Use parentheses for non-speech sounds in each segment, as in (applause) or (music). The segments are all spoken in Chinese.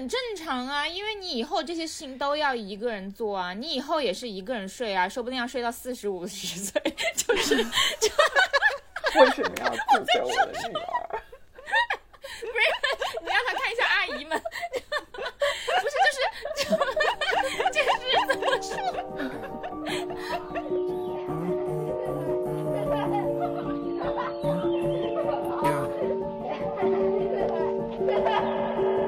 很正常啊，因为你以后这些事情都要一个人做啊，你以后也是一个人睡啊，说不定要睡到四十五 (laughs) 十岁，就是 (laughs) 为什么要诅咒我的女儿？(laughs) 不是你让他看一下阿姨们，不是就是这是怎么说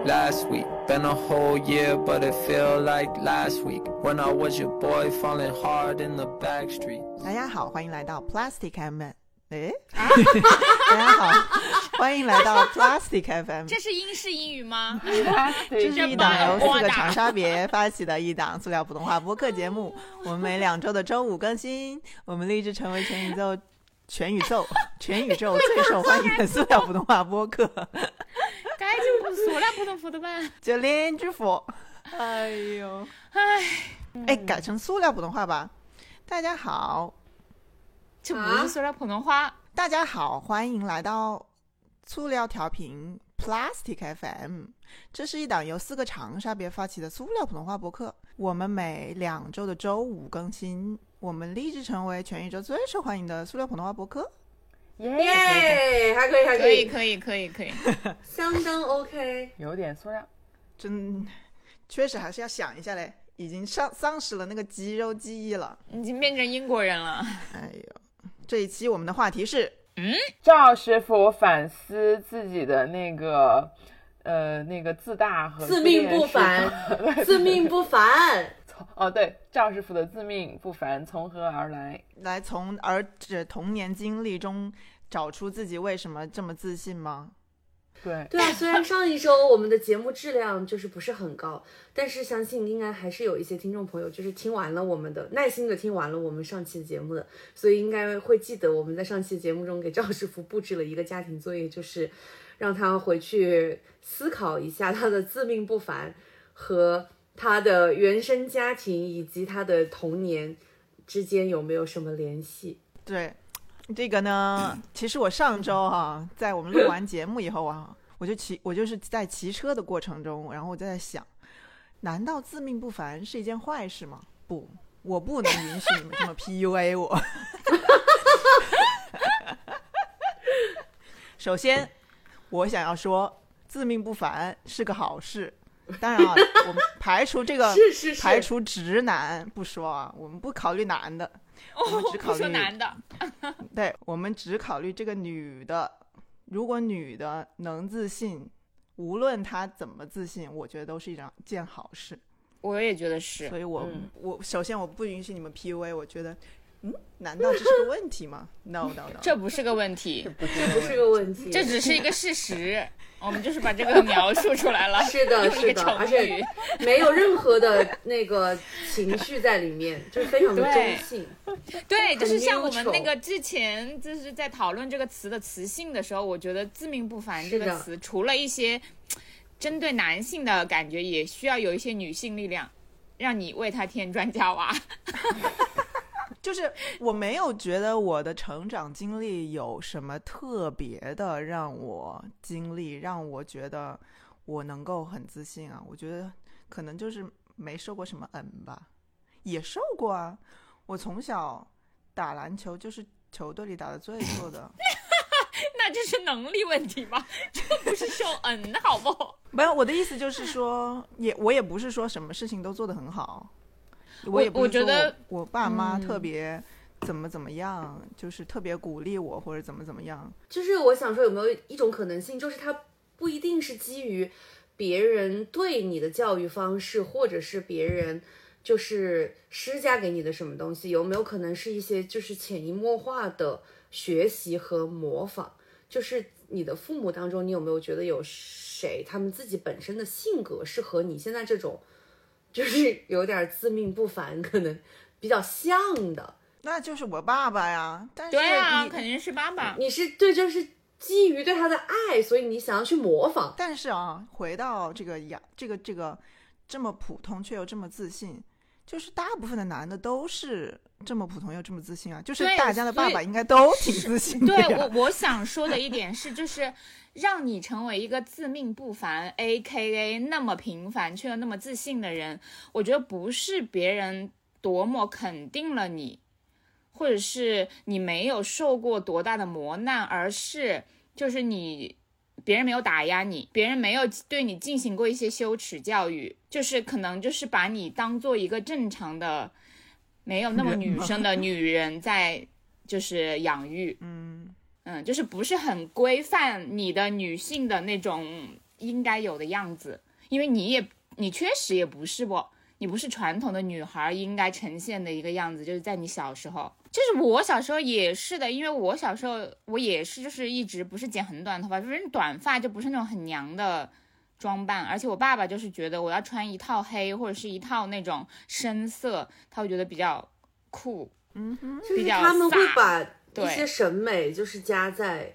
？Last week, been a whole year, but it feel like last week when I was your boy falling hard in the back street. 大家好，欢迎来到 Plastic FM。哎，大家好，欢迎来到 Plastic FM。这是英式英语吗？这是一档由四个长沙别发起的一档塑料普通话播客节目。我们每两周的周五更新。我们立志成为全宇宙、全宇宙、全宇宙最受欢迎的塑料普通话播客。塑料普通话的吧？(laughs) 就两句佛。哎呦，哎，哎，改成塑料普通话吧。大家好，这不是塑料普通话。大家好，欢迎来到塑料调频 Plastic FM。这是一档由四个长沙别发起的塑料普通话播客。我们每两周的周五更新。我们立志成为全宇宙最受欢迎的塑料普通话播客。耶，耶，还可以，还可以，以，可以，可以，可以。(laughs) 相当 OK。有点塑料。真，确实还是要想一下嘞，已经丧丧失了那个肌肉记忆了。已经变成英国人了。哎呦，这一期我们的话题是嗯赵师傅反思自己的那个呃那个自大和自命不凡自命不凡，(laughs) 哦，对，赵师傅的自命不凡从何而来？来从儿子童年经历中找出自己为什么这么自信吗？对，对啊，虽然上一周我们的节目质量就是不是很高，但是相信应该还是有一些听众朋友就是听完了我们的，耐心的听完了我们上期的节目的，所以应该会记得我们在上期节目中给赵师傅布置了一个家庭作业，就是让他回去思考一下他的自命不凡和他的原生家庭以及他的童年之间有没有什么联系。对，这个呢，(coughs) 其实我上周哈、在我们录完节目以后啊，我就骑，我就是在骑车的过程中，然后我就在想，难道自命不凡是一件坏事吗？不，我不能允许你们这么 (laughs) PUA 我。(laughs) 首先，我想要说，自命不凡是个好事。(laughs) 当然啊，我们 (laughs) 排除这个，是是是排除直男不说啊，我们不考虑男的，我们只考虑男的，对，我们只考虑这个女的，如果女的能自信，无论她怎么自信，我觉得都是一张件好事。我也觉得是所。以我，嗯我首先我不允许你们 PUA，我觉得，嗯，难道这是个问题吗？No (laughs) No No，这不是个问题，这不是个问题，这只是一个事实。(laughs) 我们就是把这个描述出来了，是的，用一个是的，而成语且。没有任何的那个情绪在里面，(laughs) 就是非常的对中性。对，就是像我们那个之前就是在讨论这个词的词性的时候，我觉得“自命不凡”这个词，除了一些针对男性的感觉，也需要有一些女性力量，让你为他添砖加瓦。就是我没有觉得我的成长经历有什么特别的让我经历，让我觉得我能够很自信啊。我觉得可能就是没受过什么恩吧，也受过啊。我从小打篮球就是球队里打的最 (laughs) 多的，(laughs) 那这是能力问题吗？这不是受恩，好不好？(laughs) 没有，我的意思就是说，也我也不是说什么事情都做得很好，我也不是说我觉得我我爸妈嗯特别怎么怎么样，就是特别鼓励我或者怎么怎么样。就是我想说，有没有一种可能性，就是他不一定是基于别人对你的教育方式，或者是别人就是施加给你的什么东西，有没有可能是一些就是潜移默化的学习和模仿？就是你的父母当中，你有没有觉得有谁他们自己本身的性格是和你现在这种，就是有点自命不凡，可能比较像的？那就是我爸爸呀，但是对啊，肯定是爸爸。你是对，就是基于对他的爱，所以你想要去模仿。但是啊，回到这个呀，这个这个这么普通却又这么自信，就是大部分的男的都是这么普通又这么自信啊，就是对大家的爸爸应该都挺自信的对呀。我我想说的一点是，就是让你成为一个自命不凡，A K A 那么平凡却又那么自信的人，我觉得不是别人多么肯定了你，或者是你没有受过多大的磨难，而是就是你。别人没有打压你，别人没有对你进行过一些羞耻教育，就是可能就是把你当做一个正常的，没有那么女生的女人在就是养育，嗯，嗯，就是不是很规范你的女性的那种应该有的样子，因为你也你确实也不是不，你不是传统的女孩应该呈现的一个样子，就是在你小时候，就是我小时候也是的，因为我小时候我也是就是一直不是剪很短头发，就是短发就不是那种很娘的。装扮，而且我爸爸就是觉得我要穿一套黑或者是一套那种深色，他会觉得比较酷。就是比较他们会飒把一些审美就是加在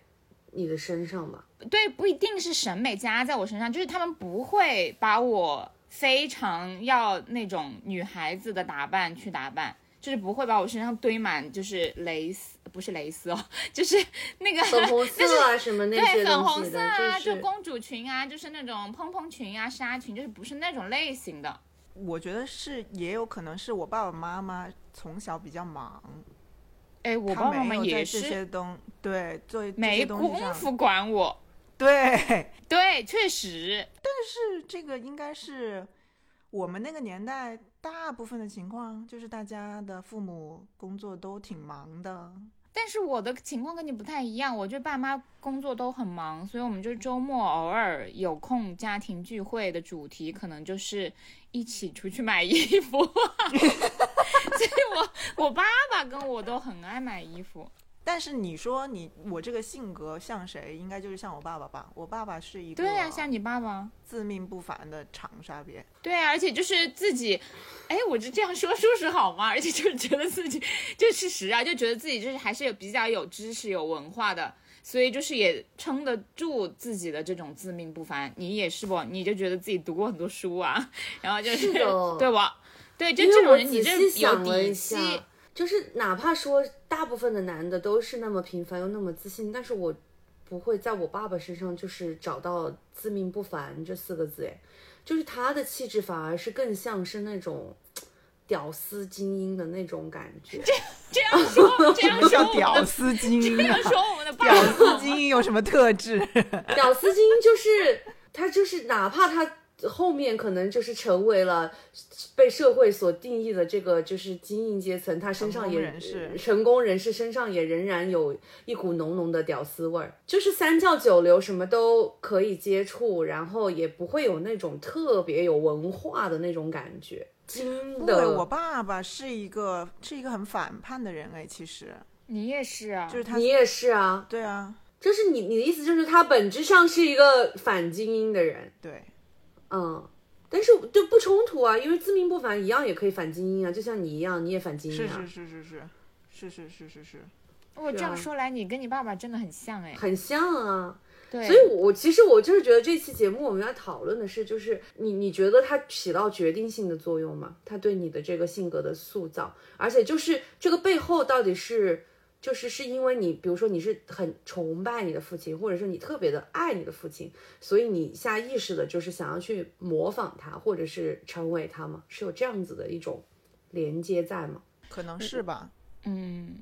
你的身上吧。对，不一定是审美加在我身上，就是他们不会把我非常要那种女孩子的打扮去打扮，就是不会把我身上堆满就是蕾丝，不是蕾丝哦，就是那个粉红 (laughs) 色啊什么那些对，粉红色啊，就是公主裙啊，就是那种蓬蓬裙啊、纱裙，就是不是那种类型的。我觉得是，也有可能是我爸爸妈妈从小比较忙，哎，我爸爸妈妈也是这些是东对做这没功夫管我。对，对，确实，(laughs) 但是这个应该是我们那个年代大部分的情况，就是大家的父母工作都挺忙的。但是我的情况跟你不太一样，我就爸妈工作都很忙，所以我们就周末偶尔有空家庭聚会的主题可能就是一起出去买衣服，(laughs) 所以我我爸爸跟我都很爱买衣服。但是你说你我这个性格像谁？应该就是像我爸爸吧。我爸爸是一个对呀、像你爸爸。自命不凡的长沙边。对啊，而且就是自己，哎，我就这样说，说实好吗？而且就是觉得自己，就事实啊，就觉得自己就是还是有比较有知识、有文化的，所以就是也撑得住自己的这种自命不凡。你也是不？你就觉得自己读过很多书啊，然后就是是对吧？对，就这种人，你这有底气下。，就是哪怕说大部分的男的都是那么平凡又那么自信，但是我不会在我爸爸身上就是找到自命不凡这四个字，哎，就是他的气质反而是更像是那种屌丝精英的那种感觉。这样说，这样什么叫说屌丝精英啊这样？说我们的爸屌丝精英有什么特质？(laughs) 屌丝精英就是他，就是哪怕他后面可能就是成为了被社会所定义的这个就是精英阶层，他身上也成功人士。成功人士身上也仍然有一股浓浓的屌丝味儿，就是三教九流什么都可以接触，然后也不会有那种特别有文化的那种感觉。精对，的，我爸爸是一个是一个很反叛的人哎，其实。你也是啊，就是他你，也是啊，对啊，就是你你的意思就是他本质上是一个反精英的人。对，嗯，但是就不冲突啊，因为自命不凡一样也可以反精英啊，就像你一样，你也反精英啊，是是是是是是是是是是，我这样说来，你跟你爸爸真的很像哎。很像啊。对，所以我，我其实我就是觉得这期节目我们要讨论的是，就是你你觉得它起到决定性的作用吗？它对你的这个性格的塑造，而且就是这个背后到底是。就是是因为你，比如说你是很崇拜你的父亲，或者是你特别的爱你的父亲，所以你下意识的就是想要去模仿他，或者是成为他吗？是有这样子的一种连接在吗？可能是吧。嗯，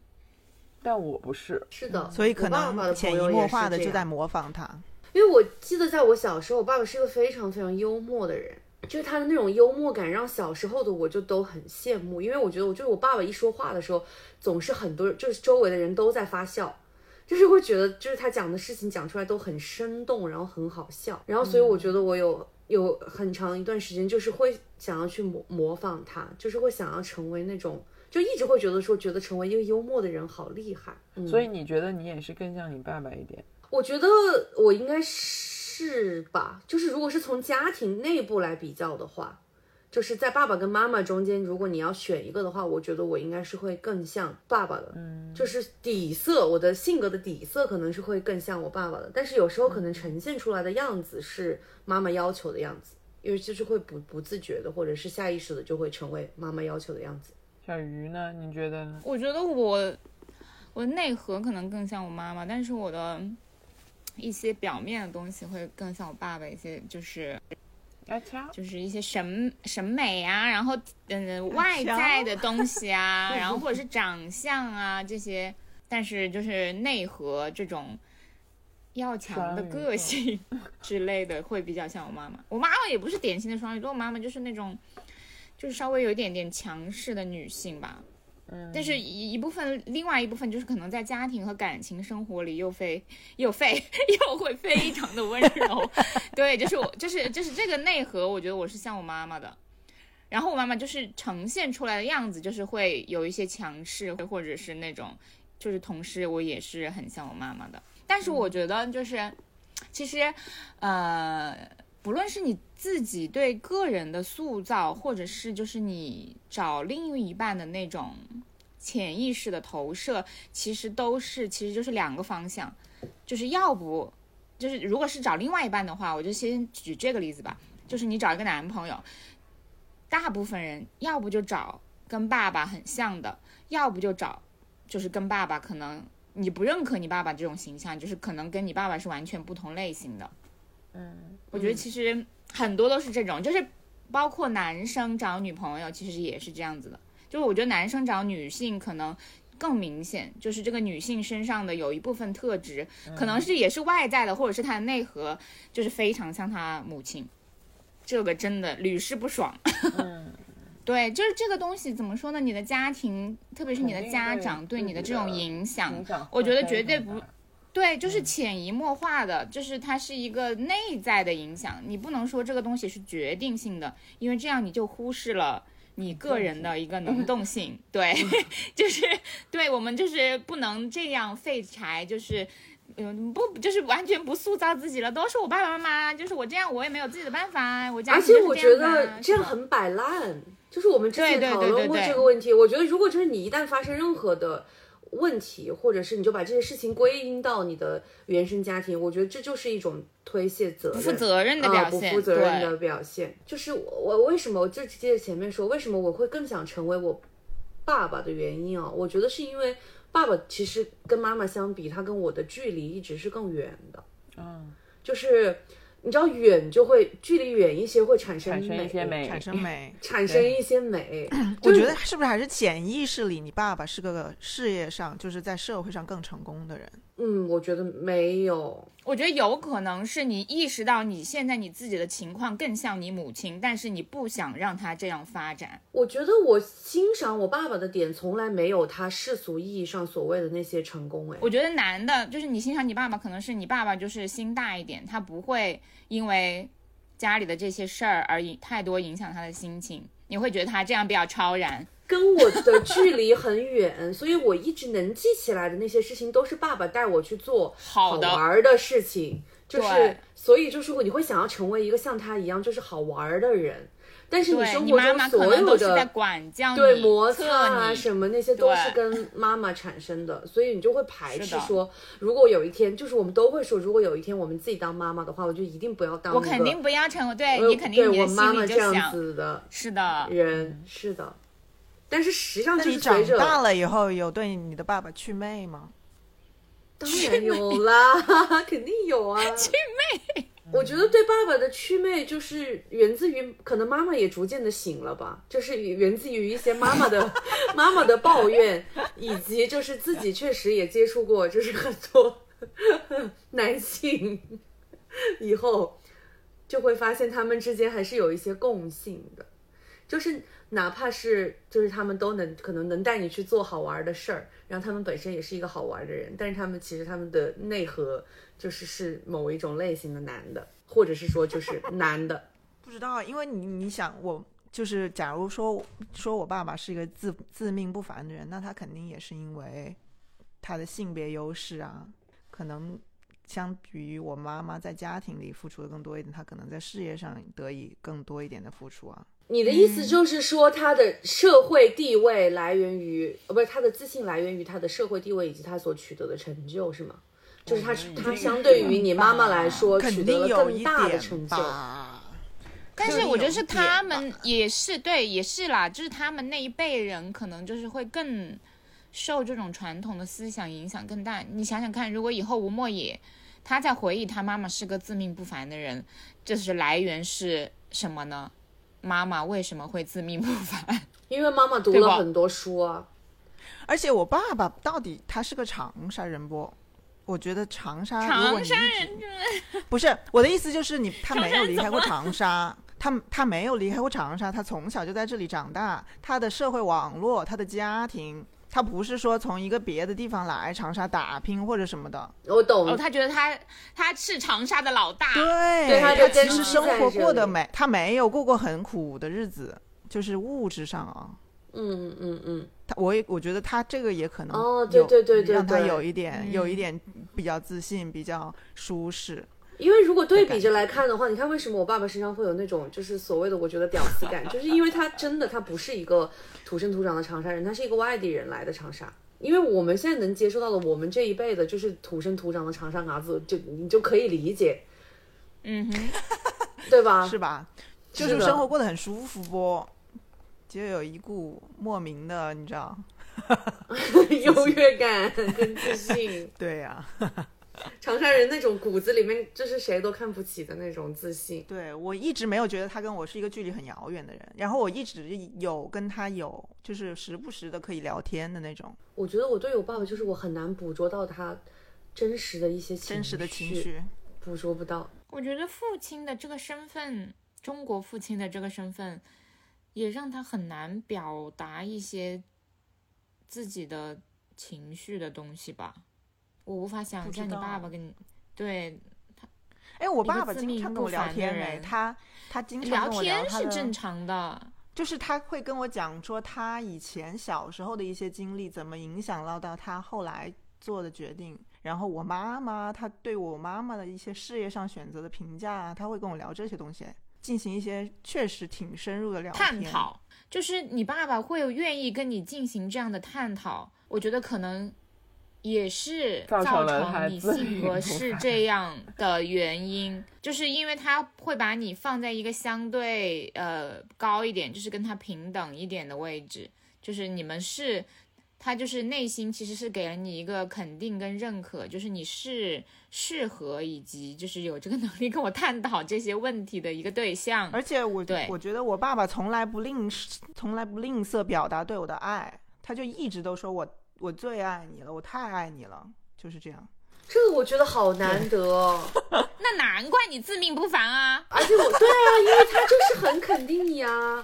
但我不是，是的，所以可我爸爸的能潜移朋友也是默化的就在模仿他。因为我记得在我小时候，我爸爸是一个非常非常幽默的人，就是他的那种幽默感，让小时候的我就都很羡慕。因为我觉得，我就是我爸爸一说话的时候，总是很多就是周围的人都在发笑，就是会觉得就是他讲的事情讲出来都很生动，然后很好笑。然后所以我觉得我有有很长一段时间就是会想要去模模仿他，就是会想要成为那种。就一直会觉得说，觉得成为一个幽默的人好厉害，嗯、所以你觉得你也是更像你爸爸一点？我觉得我应该是吧，就是如果是从家庭内部来比较的话，就是在爸爸跟妈妈中间，如果你要选一个的话，我觉得我应该是会更像爸爸的，嗯，就是底色，我的性格的底色可能是会更像我爸爸的，但是有时候可能呈现出来的样子是妈妈要求的样子，因为就是会不不自觉的，或者是下意识的就会成为妈妈要求的样子。小鱼呢？你觉得呢？我觉得我我的内核可能更像我妈妈，但是我的一些表面的东西会更像我爸爸一些，就是。就是一些审审美啊，然后嗯外在的东西啊，(laughs) 然后或者是长相啊这些，但是就是内核这种要强的个性 (laughs) 之类的会比较像我妈妈。我妈妈也不是典型的双鱼座，我妈妈就是那种就是稍微有一点点强势的女性吧。嗯，但是一一部分，另外一部分就是可能在家庭和感情生活里又非又非 (laughs) 又会非常的温柔，(laughs) 对，就是我就是就是这个内核，我觉得我是像我妈妈的，然后我妈妈就是呈现出来的样子，就是会有一些强势，或者是那种，就是同时我也是很像我妈妈的，但是我觉得就是，其实，呃。不论是你自己对个人的塑造，或者是就是你找另一半的那种潜意识的投射，其实都是其实就是两个方向，就是要不就是如果是找另外一半的话，我就先举这个例子吧，就是你找一个男朋友，大部分人要不就找跟爸爸很像的，要不就找就是跟爸爸可能你不认可你爸爸这种形象，就是可能跟你爸爸是完全不同类型的。嗯，我觉得其实很多都是这种，就是包括男生找女朋友，其实也是这样子的。就是我觉得男生找女性可能更明显，就是这个女性身上的有一部分特质，可能是也是外在的，或者是她的内核，就是非常像她母亲。这个真的屡试不爽。(laughs) 嗯对，就是这个东西怎么说呢？你的家庭，特别是你的家长对你的这种影响，我觉得绝对不对，就是潜移默化的，就是它是一个内在的影响，你不能说这个东西是决定性的，因为这样你就忽视了你个人的一个能动性。对，(laughs) 就是对我们就是不能这样废柴，就是。嗯，不，就是完全不塑造自己了，都是我爸爸妈妈，就是我这样，我也没有自己的办法，我家而且我觉得这样很摆烂，就是我们之前对对讨论过对对对这个问题。我觉得如果就是你一旦发生任何的问题，或者是你就把这些事情归因到你的原生家庭，我觉得这就是一种推卸责任、不负责任的啊表现，不负责任的表现。就是我我为什么我就接着前面说，为什么我会更想成为我爸爸的原因啊？我觉得是因为爸爸其实跟妈妈相比，他跟我的距离一直是更远的。嗯，就是你知道远就会距离远一些会产生产生一些美，产生美。产生一些美。(clears throat) 我觉得是不是还是潜意识里，你爸爸是个事业上就是在社会上更成功的人？嗯，我觉得没有。我觉得有可能是你意识到你现在你自己的情况更像你母亲，但是你不想让他这样发展。我觉得我欣赏我爸爸的点，从来没有他世俗意义上所谓的那些成功。哎，我觉得男的，就是你欣赏你爸爸，可能是你爸爸就是心大一点，他不会因为家里的这些事儿而影太多影响他的心情。你会觉得他这样比较超然，跟我的距离很远，所以我一直能记起来的那些事情，都是爸爸带我去做好的玩的事情。就是，所以就是你会想要成为一个像他一样就是好玩的人，但是你对生活中你妈妈所有能都是在的管教你、对摩擦啊。什么那些都是跟妈妈产生的，所以你就会排斥说，如果有一天，就是我们都会说，如果有一天我们自己当妈妈的话，我就一定不要当我肯定不要成为，对呃你肯定对我你的心里妈妈这样，子的是的，人，是的。但是实际上你就是随着，长大了以后，有对你的爸爸去魅吗？当然有啦，(laughs) 肯定有啊。去魅，我觉得对爸爸的祛魅就是源自于，可能妈妈也逐渐的醒了吧，就是源自于一些妈妈的 (laughs) 妈妈的抱怨，以及就是自己确实也接触过，就是很多 (laughs) 男性，以后就会发现他们之间还是有一些共性的，就是哪怕是就是他们都能可能能带你去做好玩的事儿，然后他们本身也是一个好玩的人，但是他们其实他们的内核就是是某一种类型的男的，或者是说就是 (laughs) 男的。不知道，因为你你想，我就是假如说说我爸爸是一个自自命不凡的人，那他肯定也是因为他的性别优势啊，可能相比于我妈妈在家庭里付出的更多一点，他可能在事业上得以更多一点的付出啊。你的意思就是说，他的社会地位来源于，呃，不是他的自信来源于他的社会地位以及他所取得的成就，是吗？就是他他相对于你妈妈来说，肯取得了定有一更大的点成就。吧。但是我觉得是他们也是对，也是啦，就是他们那一辈人可能就是会更受这种传统的思想影响更大。你想想看，如果以后吴莫也他在回忆他妈妈是个自命不凡的人，就是来源是什么呢？妈妈为什么会自命不凡？(laughs) 因为妈妈读了很多书啊。而且我爸爸到底他是个长沙人不？我觉得长沙，长沙人不是我的意思，就是你他没有离开过长沙，他他没有离开过长沙，他从小就在这里长大，他的社会网络，他的家庭，他不是说从一个别的地方来长沙打拼或者什么的，我懂，哦，他觉得他他是长沙的老大，对，对他就其实生活过得里没他没有过过很苦的日子，就是物质上啊。嗯嗯嗯嗯，他我也我觉得他这个也可能哦对对对对让他有一点有一嗯点比较自信，比较舒适。因为如果对比着来看的话，你看为什么我爸爸身上会有那种就是所谓的我觉得屌丝感，就是因为他真的他不是一个土生土长的长沙人，他是一个外地人来的长沙。因为我们现在能接受到的，我们这一辈的就是土生土长的长沙伢子，就你就可以理解，嗯哼，(laughs) 对吧？是吧？就是生活过得很舒服不？就有一股莫名的，你知道？(laughs) 优越感跟自信，对呀、(laughs) 长沙人那种骨子里面就是谁都看不起的那种自信。对我一直没有觉得他跟我是一个距离很遥远的人，然后我一直有跟他有就是时不时的可以聊天的那种我觉得我对我爸爸就是我很难捕捉到他真实的一些情真实的情，绪。捕捉不到。我觉得父亲的这个身份，中国父亲的这个身份，也让他很难表达一些自己的情绪的东西吧。我无法想象你爸爸跟你对哎，我爸爸经常跟我聊天哎，他他经常聊聊天是正常的，就是他会跟我讲说他以前小时候的一些经历怎么影响到到他后来做的决定，然后我妈妈她对我妈妈的一些事业上选择的评价啊，他会跟我聊这些东西，进行一些确实挺深入的聊探讨，就是你爸爸会有愿意跟你进行这样的探讨，我觉得可能也是造造成你性格是这样的原因，就是因为他会把你放在一个相对呃高一点，就是跟他平等一点的位置，就是你们是。他就是内心其实是给了你一个肯定跟认可，就是你是适合以及就是有这个能力跟我探讨这些问题的一个对象。而且我对我觉得我爸爸从来不吝从来不吝啬表达对我的爱，他就一直都说我我最爱你了，我太爱你了，就是这样。这个我觉得好难得哦，(laughs) 那难怪你自命不凡啊！而且我对啊，因为他就是很肯定你啊，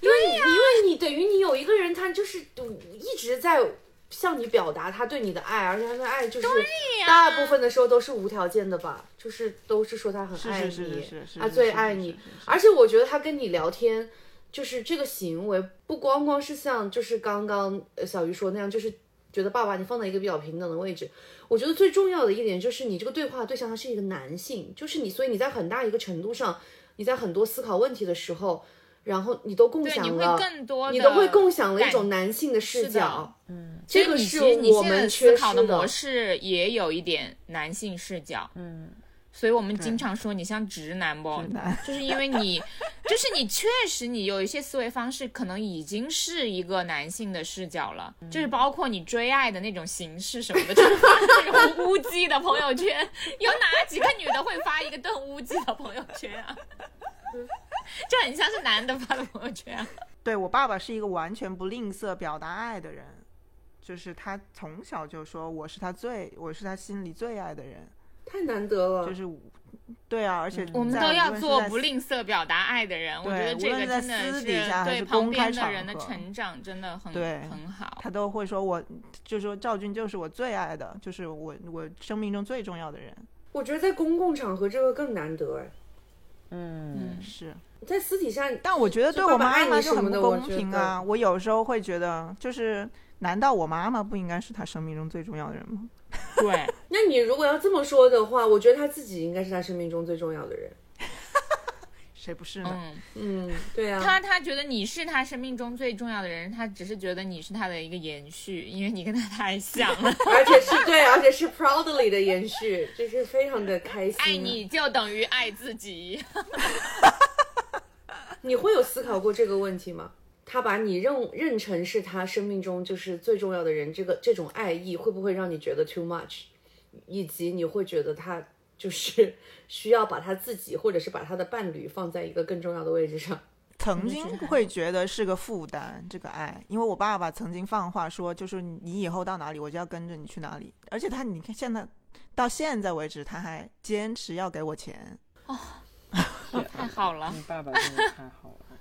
因为你、因为你等于你有一个人，他就是一直在向你表达他对你的爱，而且他的爱就是大部分的时候都是无条件的吧，就是都是说他很爱你，是是是是，他最爱你而且我觉得他跟你聊天，就是这个行为不光光是像就是刚刚呃小鱼说那样，就是觉得爸爸你放在一个比较平等的位置。我觉得最重要的一点就是你这个对话对象他是一个男性，就是你，所以你在很大一个程度上，你在很多思考问题的时候，然后你都共对，你会享了。更多，你都会共享了一种男性的视角，嗯，这个是我们缺思考的失的模式也有一点男性视角，嗯，所以我们经常说你像直男不？就是因为你，(laughs) 就是你确实你有一些思维方式可能已经是一个男性的视角了，就是包括你追爱的那种形式什么的，就是发那种 (laughs) 乌鸡的朋友圈，有哪几个女的会发一个炖乌鸡的朋友圈啊？(laughs) 就很像是男的发的朋友圈啊。(laughs) 对我爸爸是一个完全不吝啬表达爱的人，就是他从小就说我是他最，我是他心里最爱的人，太难得了。就是对啊，而且我们都要做不吝啬表达爱的人，我觉得这个无论是在真的私是底下还是对旁公开场边的人的成长真的很对很好。他都会说我，就说赵军就是我最爱的，就是我我生命中最重要的人，我觉得在公共场合这个更难得哎，嗯，是。在私底下，但我觉得对我妈妈就你什么很不公平啊！我有时候会觉得，就是难道我妈妈不应该是她生命中最重要的人吗？(laughs) 对，那你如果要这么说的话，我觉得他自己应该是他生命中最重要的人。(laughs) 谁不是呢？嗯，嗯，对啊，他他觉得你是他生命中最重要的人，他只是觉得你是他的一个延续，因为你跟他太像了。(laughs) 而且是对，而且是 proudly 的延续，就是非常的开心。爱你就等于爱自己。你会有思考过这个问题吗？他把你认认成是他生命中就是最重要的人，这个这种爱意会不会让你觉得 too much？以及你会觉得他就是 (laughs) 需要把他自己或者是把他的伴侣放在一个更重要的位置上？(laughs) 曾经会觉得是个负担，这个爱，因为我爸爸曾经放话说，就是你以后到哪里，我就要跟着你去哪里。而且他，你看现在到现在为止，他还坚持要给我钱。哦，(laughs) 太好了，你爸爸真的太好了。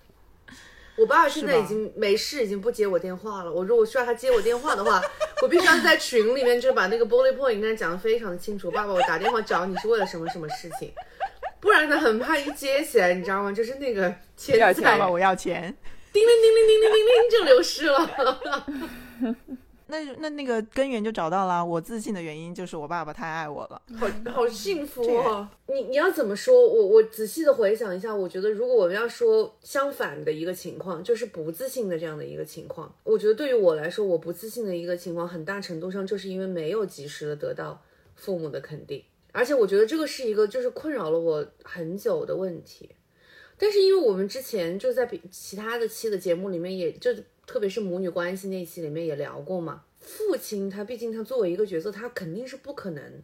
(laughs) 我爸现在已经没事，已经不接我电话了。我如果需要他接我电话的话，(laughs) 我必须要在群里面就把那个 bullet point 跟他讲的非常的清楚。爸爸，我打电话找你是为了什么什么事情？不然他很怕一接起来，你知道吗？就是那个钱财，我要钱，叮铃叮铃叮铃叮铃就流失了。那那那个根源就找到了，我自信的原因就是我爸爸太爱我了，好好幸福哦。你你要怎么说？我我仔细的回想一下，我觉得如果我们要说相反的一个情况，就是不自信的这样的一个情况，我觉得对于我来说，我不自信的一个情况，很大程度上就是因为没有及时的得到父母的肯定，而且我觉得这个是一个就是困扰了我很久的问题。但是因为我们之前就在比其他的期的节目里面，也就。特别是母女关系那期里面也聊过嘛，父亲他毕竟他作为一个角色，他肯定是不可能，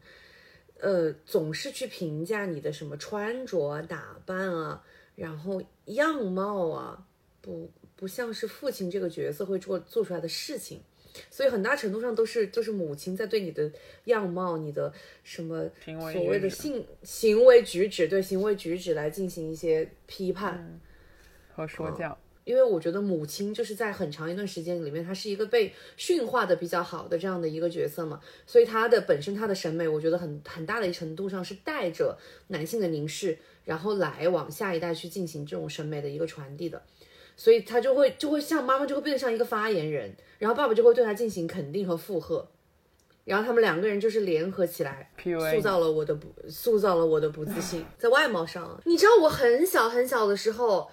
呃，总是去评价你的什么穿着啊、打扮啊，然后样貌啊，不不像是父亲这个角色会做做出来的事情，所以很大程度上都是就是母亲在对你的样貌、你的什么所谓的性行为举止，对行为举止来进行一些批判和说教。因为我觉得母亲就是在很长一段时间里面，她是一个被驯化的比较好的这样的一个角色嘛，所以她的本身她的审美，我觉得很很大的一程度上是带着男性的凝视，然后来往下一代去进行这种审美的一个传递的，所以她就会就会像妈妈就会变得像一个发言人，然后爸爸就会对她进行肯定和附和，然后他们两个人就是联合起来，塑造了我的不塑造了我的不自信，在外貌上，你知道我很小很小的时候。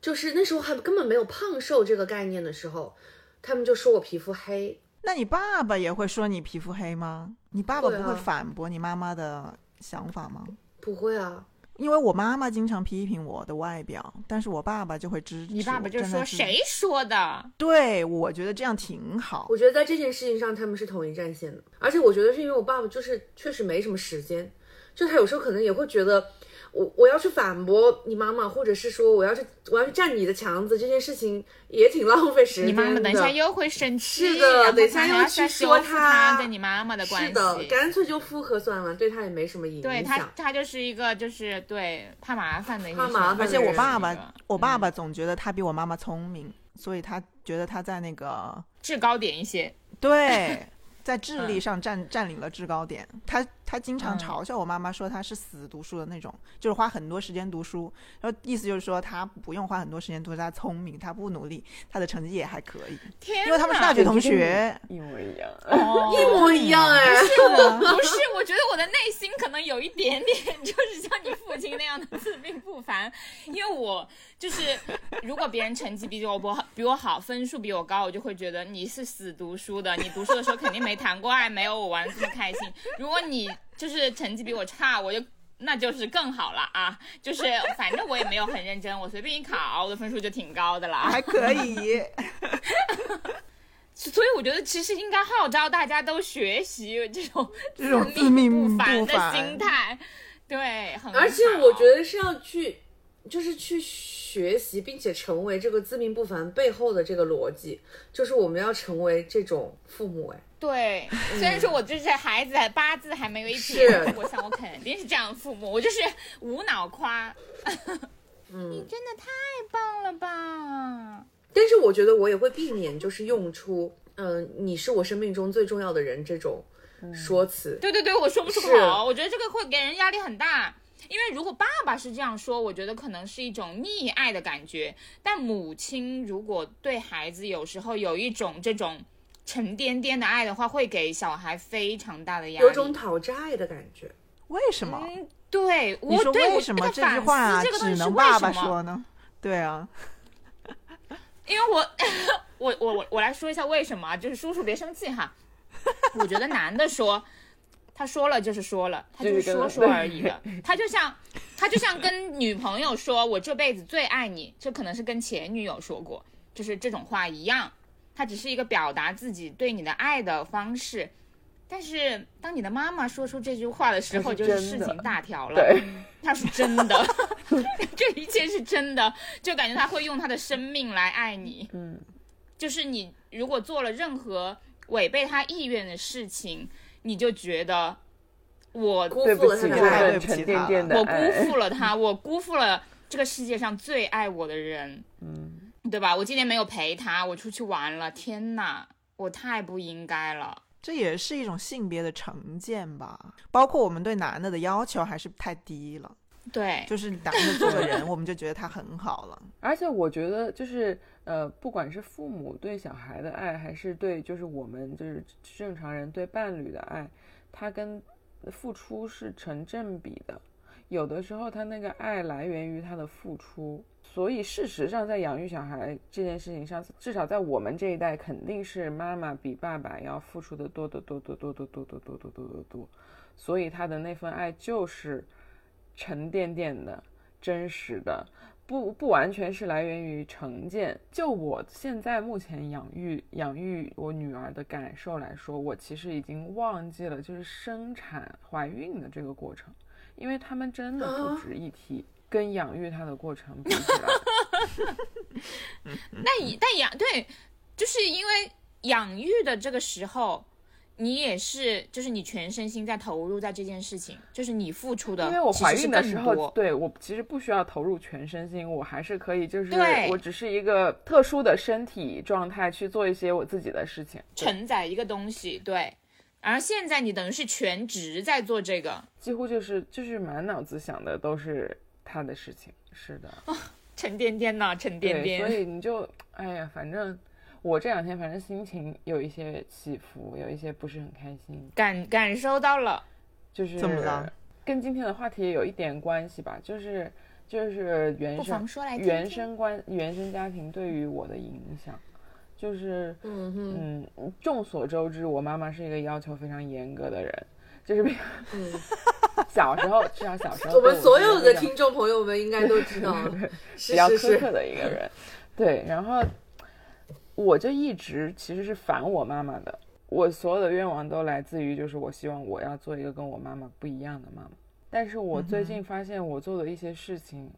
就是那时候还根本没有胖瘦这个概念的时候，他们就说我皮肤黑。那你爸爸也会说你皮肤黑吗？你爸爸不会反驳你妈妈的想法吗？不会啊，因为我妈妈经常批评我的外表，但是我爸爸就会支持。你爸爸就说谁说的？对，我觉得这样挺好。我觉得在这件事情上他们是统一战线的，而且我觉得是因为我爸爸就是确实没什么时间，就他有时候可能也会觉得。我我要去反驳你妈妈，或者是说我要去我要去占你的墙子，这件事情也挺浪费时间的。你妈妈等一下又会生气，是的，等一下又去说他跟你妈妈的关系，是的，干脆就复合算了，对他也没什么影响。对他，他就是一个就是对怕麻烦的，怕麻烦。而且我爸爸，我爸爸总觉得他比我妈妈聪明，所以他觉得他在那个制高点一些。对。在智力上占占领了制高点，他他经常嘲笑我妈妈说他是死读书的那种，就是花很多时间读书，然后意思就是说他不用花很多时间读书，他聪明，他不努力，他的成绩也还可以。天，因为他们是大学同学，(laughs) 一模一样，一模一样哎，不是我，不是，我觉得我的内心可能有一点点，就是像你父亲那样的自命不凡，因为我就是如果别人成绩比我不好，比我好，分数比我高，我就会觉得你是死读书的，你读书的时候肯定没。谈过爱没有我玩的这么开心。如果你就是成绩比我差，我就那就是更好了啊！就是反正我也没有很认真，我随便一考，我的分数就挺高的了，还可以。(laughs) 所以我觉得其实应该号召大家都学习这种这种自命不凡的心态，对，很而且我觉得是要去。就是去学习，并且成为这个自命不凡背后的这个逻辑，就是我们要成为这种父母。哎，对，虽然说我就是孩子八字还没有一撇，我想我肯定是这样父母，我就是无脑夸。嗯，你真的太棒了吧！但是我觉得我也会避免，就是用出“嗯，你是我生命中最重要的人”这种说辞。对对对，我说不出口，我觉得这个会给人压力很大。因为如果爸爸是这样说，我觉得可能是一种溺爱的感觉。但母亲如果对孩子有时候有一种这种沉甸甸的爱的话，会给小孩非常大的压力，有种讨债的感觉。为什么？对，你说为什么这句话只能爸爸说呢？对啊，因为我我我我我来说一下为什么，就是叔叔别生气哈。我觉得男的说。他说了就是说了，他就就是是说说而已的。他就像他就像跟女朋友说“我这辈子最爱你”，这可能是跟前女友说过，就是这种话一样。他只是一个表达自己对你的爱的方式。但是当你的妈妈说出这句话的时候，就是事情大条了。对，(laughs) 他是真的，(laughs) 这一切是真的，就感觉他会用他的生命来爱你。嗯，就是你如果做了任何违背他意愿的事情，你就觉得我辜负了他的爱份沉甸对不起他我辜负了他，我辜负了这个世界上最爱我的人，嗯，对吧？我今天没有陪他，我出去玩了，天哪，我太不应该了。这也是一种性别的成见吧，包括我们对男的的要求还是太低了，对，就是男的做个人，我们就觉得他很好了。(laughs) 而且我觉得就是呃，不管是父母对小孩的爱，还是对就是我们就是正常人对伴侣的爱，他跟付出是成正比的。有的时候他那个爱来源于他的付出，所以事实上在养育小孩这件事情上，至少在我们这一代，肯定是妈妈比爸爸要付出的多得多得多得多得多得多得多，所以他的那份爱就是沉甸甸的、真实的。不不完全是来源于成见。就我现在目前养育养育我女儿的感受来说，我其实已经忘记了就是生产怀孕的这个过程，因为他们真的不值一提，跟养育他的过程比起来，(laughs) 但以但养对，就是因为养育的这个时候，你也是就是你全身心在投入在这件事情，就是你付出的，因为我怀孕的时候，对我其实不需要投入全身心，我还是可以，就是对我只是一个特殊的身体状态去做一些我自己的事情，承载一个东西，对。而现在你等于是全职在做这个，几乎就是就是满脑子想的都是他的事情，是的。沉甸甸呐，沉甸甸，所。以你就哎呀，反正我这两天反正心情有一些起伏，有一些不是很开心，感感受到了，就是怎么了？跟今天的话题也有一点关系吧，就是就是原生说来听原生关原生家庭对于我的影响，就是嗯，嗯，众所周知，我妈妈是一个要求非常严格的人，就是比嗯，(laughs) (laughs) 小时候至少小时候我们所有的听众朋友们应该都知道，(laughs) 是 (laughs) 比较苛刻的一个人。对，然后我就一直其实是烦我妈妈的，我所有的愿望都来自于就是我希望我要做一个跟我妈妈不一样的妈妈。但是我最近发现我做的一些事情，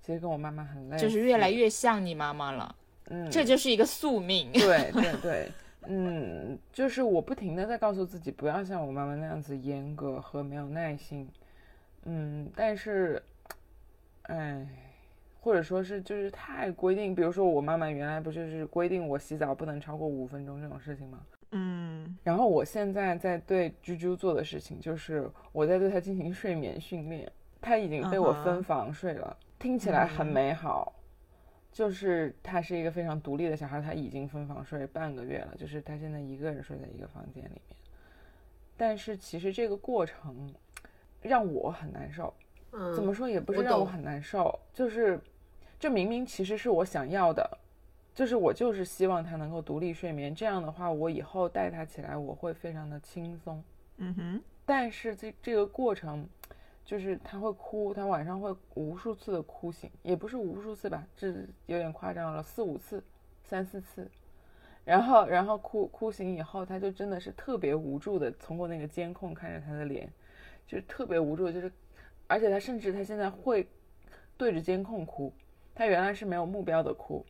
其实跟我妈妈很类似，就是越来越像你妈妈了，嗯，这就是一个宿命。对对对，嗯，就是我不停的在告诉自己不要像我妈妈那样子严格和没有耐心，嗯，但是，哎，或者说是就是太规定，比如说我妈妈原来不就是规定我洗澡不能超过五分钟这种事情吗？嗯，然后我现在在对啾啾做的事情，就是我在对它进行睡眠训练。它已经被我分房睡了听起来很嗯美好。就是他是一个非常独立的小孩，他已经分房睡半个月了，就是他现在一个人睡在一个房间里面。但是其实这个过程让我很难受，嗯，怎么说也不是让我很难受，就是这明明其实是我想要的，就是我就是希望他能够独立睡眠，这样的话我以后带他起来我会非常的轻松。嗯哼，但是这这个过程，就是他会哭，他晚上会无数次的哭醒，也不是无数次吧，这有点夸张了，四五次，三四次。然后，然后哭哭醒以后，他就真的是特别无助的，通过那个监控看着他的脸，就是特别无助，就是，而且他甚至他现在会对着监控哭，他原来是没有目标的哭，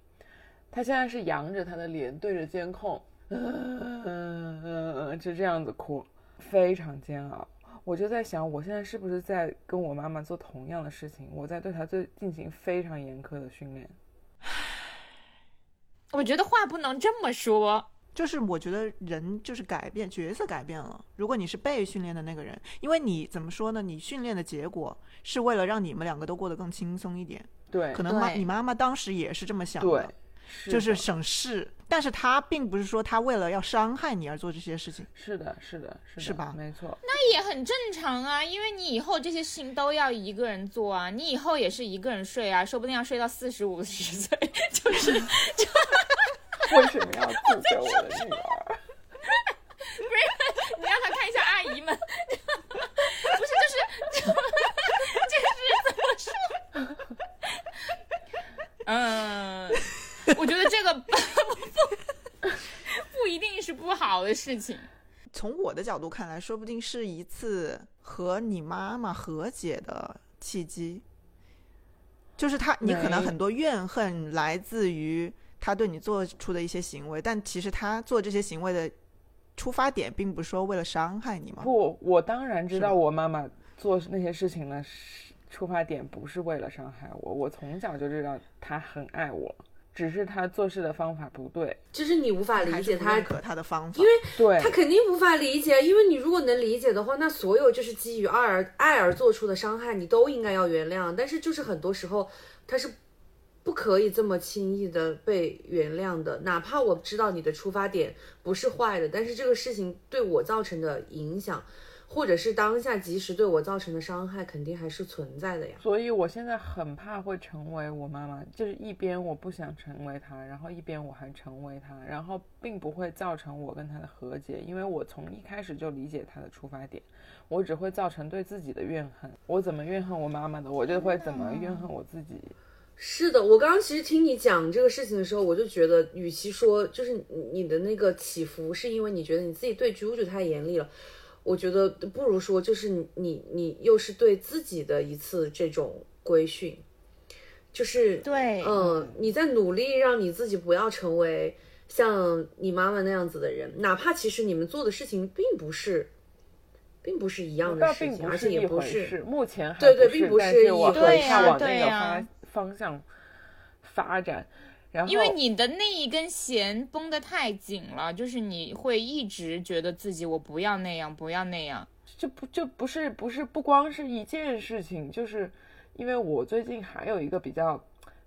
他现在是扬着他的脸对着监控，嗯嗯嗯，就这样子哭，非常煎熬。我就在想，我现在是不是在跟我妈妈做同样的事情？我在对她做进行非常严苛的训练。我觉得话不能这么说，就是我觉得人就是改变角色改变了。如果你是被训练的那个人，因为你怎么说呢？你训练的结果是为了让你们两个都过得更轻松一点。对，可能妈你妈妈当时也是这么想对就是省事。但是他并不是说他为了要伤害你而做这些事情，是的，是的，是的，是吧？没错，那也很正常啊，因为你以后这些事情都要一个人做啊，你以后也是一个人睡啊，说不定要睡到四十五十岁，(laughs) 就是，就 (laughs) 为什么要诅咒我的女儿？(laughs) 不是，你让他看一下阿姨们，不是，就是，就是怎么说？嗯。(laughs) 我觉得这个 (laughs) 不不 (laughs) 不一定是不好的事情。从我的角度看来，说不定是一次和你妈妈和解的契机。就是他，你可能很多怨恨来自于他对你做出的一些行为，但其实他做这些行为的出发点，并不是说为了伤害你嘛。不，我当然知道我妈妈做那些事情呢，是出发点不是为了伤害我，我从小就知道她很爱我，只是他做事的方法不对。就是你无法理解他可他的方法，因为对，他肯定无法理解，因为你如果能理解的话，那所有就是基于爱而爱而做出的伤害，你都应该要原谅。但是就是很多时候，他是不可以这么轻易的被原谅的，哪怕我知道你的出发点不是坏的，但是这个事情对我造成的影响，或者是当下及时对我造成的伤害，肯定还是存在的呀。所以我现在很怕会成为我妈妈，就是一边我不想成为她，然后一边我还成为她，然后并不会造成我跟她的和解，因为我从一开始就理解她的出发点，我只会造成对自己的怨恨。我怎么怨恨我妈妈的，我就会怎么怨恨我自己。是的，我刚刚其实听你讲这个事情的时候，我就觉得，与其说就是你你的那个起伏是因为你觉得你自己对啾啾太严厉了，我觉得不如说就是你你你又是对自己的一次这种规训，就是对，嗯，你在努力让你自己不要成为像你妈妈那样子的人，哪怕其实你们做的事情并不是，并不是一样的事情，而且也不是目前还对对并不是一往那个对呀发方向发展。然后因为你的那一根弦绷得太紧了，就是你会一直觉得自己我不要那样，不要那样。就不就不是不是不光是一件事情，就是因为我最近还有一个比较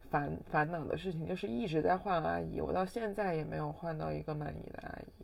烦烦恼的事情，就是一直在换阿姨，我到现在也没有换到一个满意的阿姨。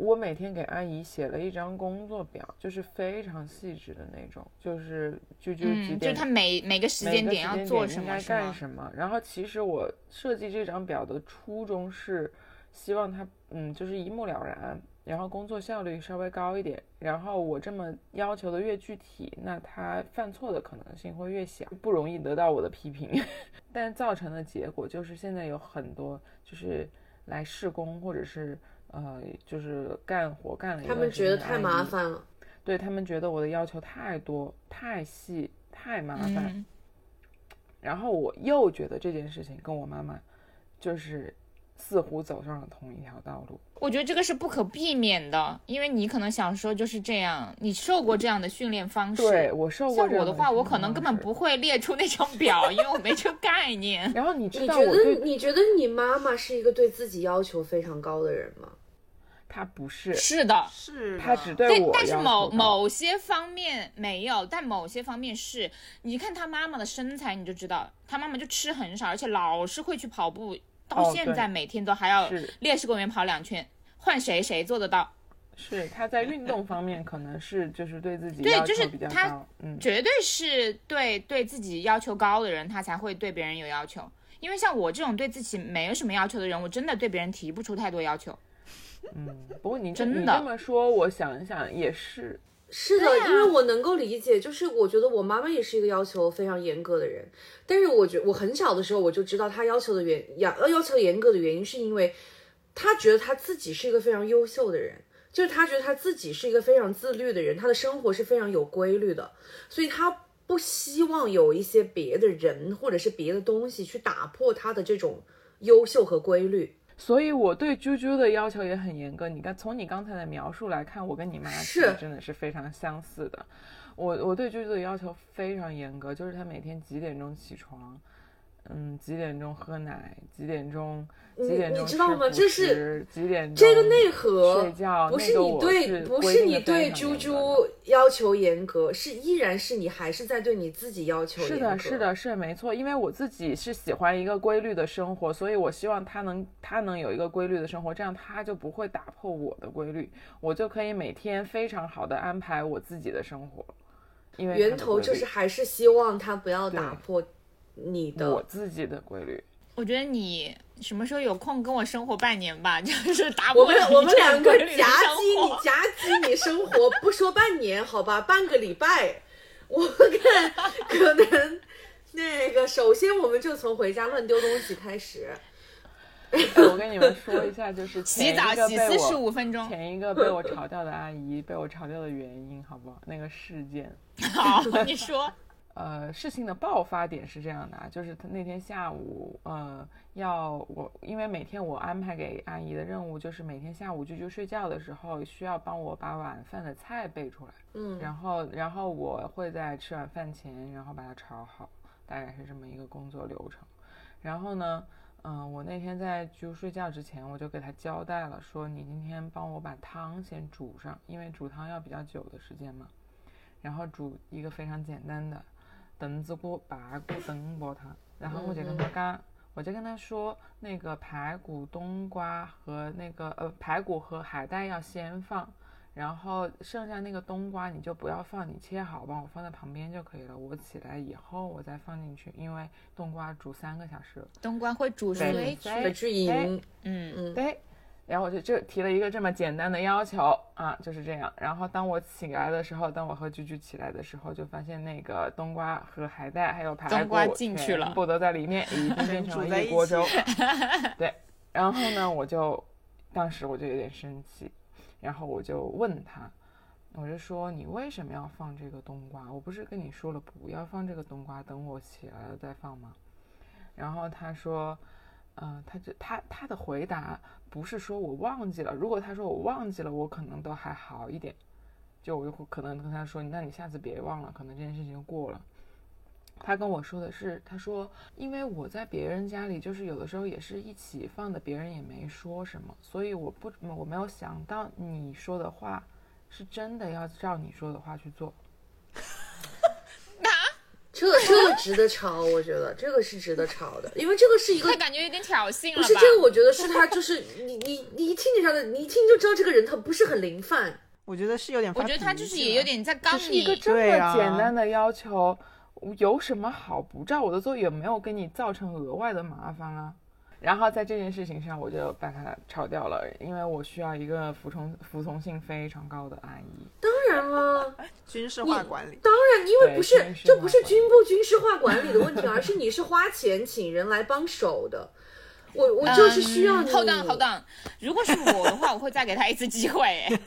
我每天给阿姨写了一张工作表，就是非常细致的那种，就是就就几嗯，就是他每每个时间点要做什么应该么？干什么。然后其实我设计这张表的初衷是希望它嗯就是一目了然，然后工作效率稍微高一点。然后我这么要求的越具体，那他犯错的可能性会越小，不容易得到我的批评。(laughs) 但造成的结果就是现在有很多就是来试工或者是呃就是干活干了一他们段时觉得太麻烦了。对他们觉得我的要求太多、太细、太麻烦，嗯，然后我又觉得这件事情跟我妈妈就是似乎走上了同一条道路。我觉得这个是不可避免的，因为你可能小时候就是这样，你受过这样的训练方式。对我受过像我的话，我可能根本。不会列出那张表，因为我没这个概念。(laughs) 然后你知你觉得道你觉得你妈妈是一个对自己要求非常高的人吗？她不是，是的，是他的对，只对我但是某某些方面没有，但某些方面是。你看他妈妈的身材，你就知道，他妈妈就吃很少，而且老是会去跑步，到现在每天都还要烈士公园跑两圈，换谁谁做得到？是他在运动方面可能是就是对自己对就是他，嗯，绝对是对对自己要求高的人，他才会对别人有要求。因为像我这种对自己没有什么要求的人，我真的对别人提不出太多要求。嗯。不过你你真的这么说，我想一想也是，是的，啊。因为我能够理解，就是我觉得我妈妈也是一个要求非常严格的人，但是我觉我很小的时候我就知道她要求的原要要要求严格的原因，是因为她觉得她自己是一个非常优秀的人，就是她觉得她自己是一个非常自律的人，她的生活是非常有规律的，所以她不希望有一些别的人或者是别的东西去打破她的这种优秀和规律。所以我对啾啾的要求也很严格。你看，从你刚才的描述来看，我跟你妈其是实真的是非常相似的。我我对啾啾的要求非常严格，就是她每天几点钟起床，嗯，几点钟喝奶，几点钟几点钟你知道吗这是食几点钟这个内核睡觉，不是你对，是不是你对啾非常严格的啾要求严格，是依然是你还是在对你自己要求严格。是的，是的，是没错。因为我自己是喜欢一个规律的生活，所以我希望他能他能有一个规律的生活，这样他就不会打破我的规律，我就可以每天非常好的安排我自己的生活。因为源头就是还是希望他不要打破你的。我自己的规律。我觉得你什么时候有空跟我生活半年吧，(laughs) 就是打破我们我们两个夹击你夹击你生活，不说半年好吧，(laughs) 半个礼拜，我看可能那个，首先我们就从回家乱丢东西开始。我跟你们说一下，就是 (laughs) 洗澡洗四十五分钟。前一个被我嘲掉的阿姨被我嘲掉的原因，好不好？那个事件，好，你说。呃，事情的爆发点是这样的啊，就是他那天下午，呃，要我，因为每天我安排给阿姨的任务就是每天下午啾啾睡觉的时候，需要帮我把晚饭的菜备出来，嗯，然后，然后我会在吃晚饭前，然后把它炒好，大概是这么一个工作流程。然后呢，嗯、我那天在就睡觉之前，我就给他交代了，说你今天帮我把汤先煮上，因为煮汤要比较久的时间嘛。然后煮一个非常简单的灯子锅白骨炖煲汤。然后我就跟他讲，我就跟他说，那个排骨、冬瓜和那个呃排骨和海带要先放。然后剩下那个冬瓜你就不要放，你切好帮我放在旁边就可以了。我起来以后我再放进去，因为冬瓜煮三个小时。冬瓜会煮对水对被质疑，嗯，嗯，对，然后我就就提了一个这么简单的要求啊，就是这样。然后当我醒来的时候，当我和居居起来的时候，就发现那个冬瓜和海带还有排骨冬瓜进去了全部都在里面，已经变成了一 (laughs) 锅粥。对，然后呢，我就当时我就有点生气，然后我就问他，我就说你为什么要放这个冬瓜？我不是跟你说了不要放这个冬瓜，等我起来了再放吗？然后他说，嗯、他这他他的回答不是说我忘记了，如果他说我忘记了，我可能都还好一点，就我就可能跟他说，那你下次别忘了，可能这件事情过了。他跟我说的是，他说，因为我在别人家里，就是有的时候也是一起放的，别人也没说什么，所以我不我没有想到你说的话是真的要照你说的话去做。这个这个值得吵，我觉得这个是值得吵的，因为这个是一个他感觉有点挑衅了？不是这个，我觉得是他就是你你你一听就知道，你一听就知道这个人他不是很灵泛。我觉得是有点我觉得他就是也有点在刚你是一个你。这么简单的要求，有什么好不照我的做？也没有给你造成额外的麻烦啊。然后在这件事情上，我就把他炒掉了，因为我需要一个服从服从性非常高的阿姨。当然了，军事化管理。当然，因为不是这不是军部军事化管理的问题，而是你是花钱请人来帮手的。我我就是需要你。后档后档，如果是我的话，我会再给他一次机会。(laughs) 哎，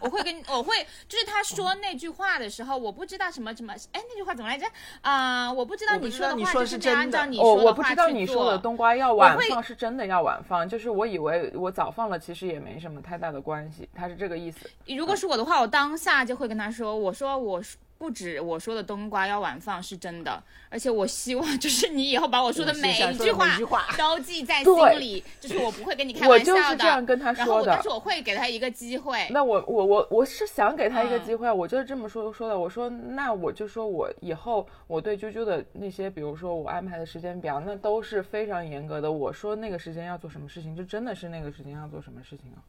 我会跟我会就是他说那句话的时候，我不知道什么什么，哎，那句话怎么来着？啊、我不知道我不你说的话，知道你说就是是得按真的哦，照你说的我不知道话去你说的。冬瓜要晚会放是真的要晚放，就是我以为我早放了，其实也没什么太大的关系，他是这个意思。如果是我的话，我当下就会跟他说，我说我不止我说的冬瓜要晚放是真的，而且我希望 (laughs) 就是你以后把我说的每一句话都记在心里，就是我不会跟你开我玩笑的。就是这样跟他说的然后但是我会给他一个机会。那我我我我是想给他一个嗯机会，我就是这么说说的。我说那我就说我以后我对啾啾的那些，比如说我安排的时间表，那都是非常严格的。我说那个时间要做什么事情，就真的是那个时间要做什么事情啊。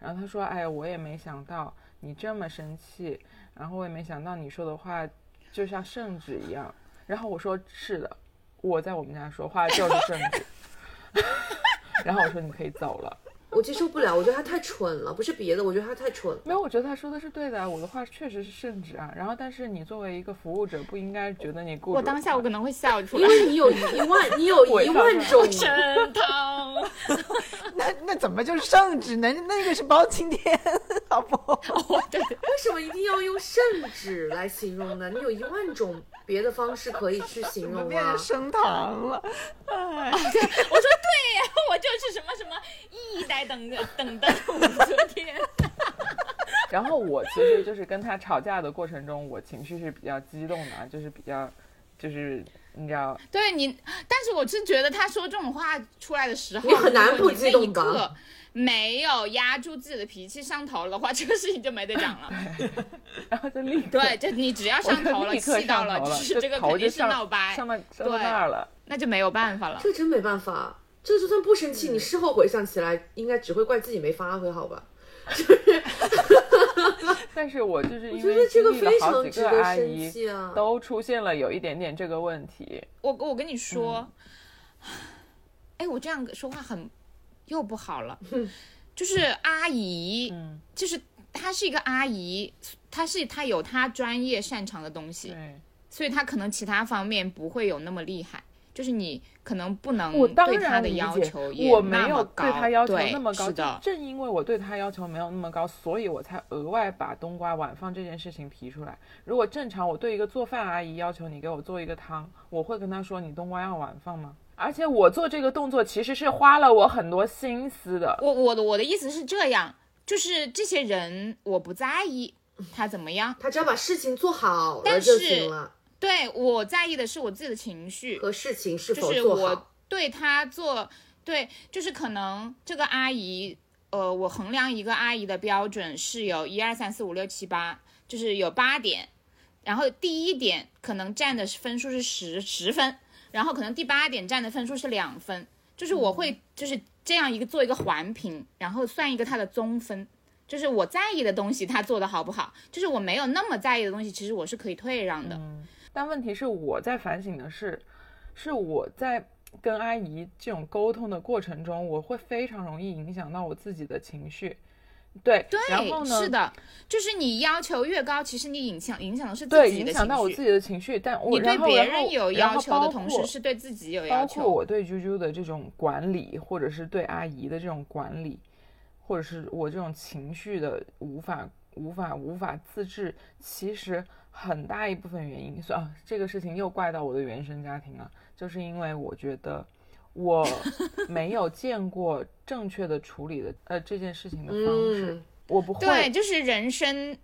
然后他说：“哎呀，我也没想到你这么生气，然后我也没想到你说的话就像圣旨一样。”然后我说：“是的，我在我们家说话就是圣旨。(laughs) ”然后我说：“你可以走了。”我接受不了，我觉得他太蠢了，不是别的，我觉得他太蠢了。没有，我觉得他说的是对的啊，我的话确实是圣旨啊。然后，但是你作为一个服务者，不应该觉得你过我当下我可能会笑出来。因为你有一万，你有一万种 (laughs) (laughs) 神汤，那那怎么就是圣旨呢？那个是包青天，好不好？对，为什么一定要用圣旨来形容呢？你有一万种别的方式可以去形容啊变成。升堂了？哎，(laughs) 我说对呀，(laughs) 我就是什么什么一代等的等的武则天。然后我其实就是跟他吵架的过程中，我情绪是比较激动的啊，就是比较，就是你知道，对你，但是我是觉得他说这种话出来的时候，你很难不激动吧那一刻没有压住自己的脾气上头的话，这个事情就没得讲了。(laughs) 然后就立刻，对，就你只要上头了，气到了，就，是这个肯定是闹掰，上到上到对那儿了。那就没有办法了。这真没办法，这就算不生气，你事后回想起来，应该只会怪自己没发挥好吧？(laughs) (laughs) 但是我就是因为经这个非历了好几个阿生姨，气啊。都出现了有一点点这个问题。我我跟你说，(sighs) 哎，我这样说话很又不好了，就是阿姨，嗯，就是她是一个阿姨，她是她有她专业擅长的东西，对，所以她可能其他方面不会有那么厉害。就是你可能不能我当对他的然理解要求，也我没有对他要求那么高，就是的，正因为我对他要求没有那么高，所以我才额外把冬瓜晚放这件事情提出来。如果正常，我对一个做饭阿姨要求你给我做一个汤，我会跟她说你冬瓜要晚放吗？而且我做这个动作其实是花了我很多心思的。我我的我的意思是这样，就是这些人我不在意他怎么样，他只要把事情做好了就但是行了，对我在意的是我自己的情绪，和事情是否就是我。对他做对，就是可能这个阿姨，呃，我衡量一个阿姨的标准是有一二三四五六七八，就是有八点，然后第一点可能占的分数是十十分，然后可能第八点占的分数是两分，就是我会就是这样一个做一个环评，然后算一个它的综分。就是我在意的东西，他做的好不好？就是我没有那么在意的东西，其实我是可以退让的。但问题是我在反省的是，是我在跟阿姨这种沟通的过程中，我会非常容易影响到我自己的情绪。对，对，然后呢？是的，就是你要求越高，其实你影响影响的是自己的情绪。对，影响到我自己的情绪，但我你对别人有要求的同时，是对自己有要求。包括我对啾啾的这种管理，或者是对阿姨的这种管理，或者是我这种情绪的无法无法无法自制，其实很大一部分原因是啊，这个事情又怪到我的原生家庭了，就是因为我觉得我 (laughs) 没有见过正确的处理的呃这件事情的方式，嗯，我不会对，就是人生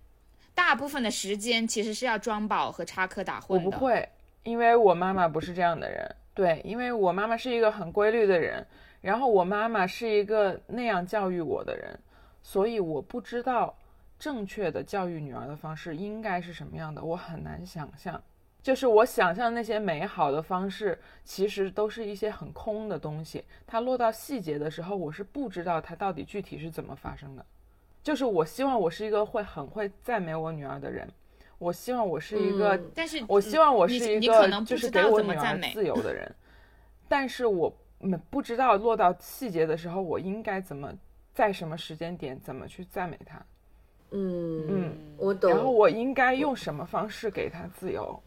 大部分的时间其实是要装饱和插科打诨的。不会，因为我妈妈不是这样的人。对，因为我妈妈是一个很规律的人，然后我妈妈是一个那样教育我的人，所以我不知道正确的教育女儿的方式应该是什么样的，我很难想象。就是我想象那些美好的方式，其实都是一些很空的东西。它落到细节的时候，我是不知道它到底具体是怎么发生的。就是我希望我是一个会很会赞美我女儿的人，我希望我是一个嗯但是我希望我是一个就是给我女儿。自由的人，(laughs) 但是我没不知道落到细节的时候，我应该怎么在什么时间点怎么去赞美她，嗯嗯，我懂。然后我应该用什么方式给他自由。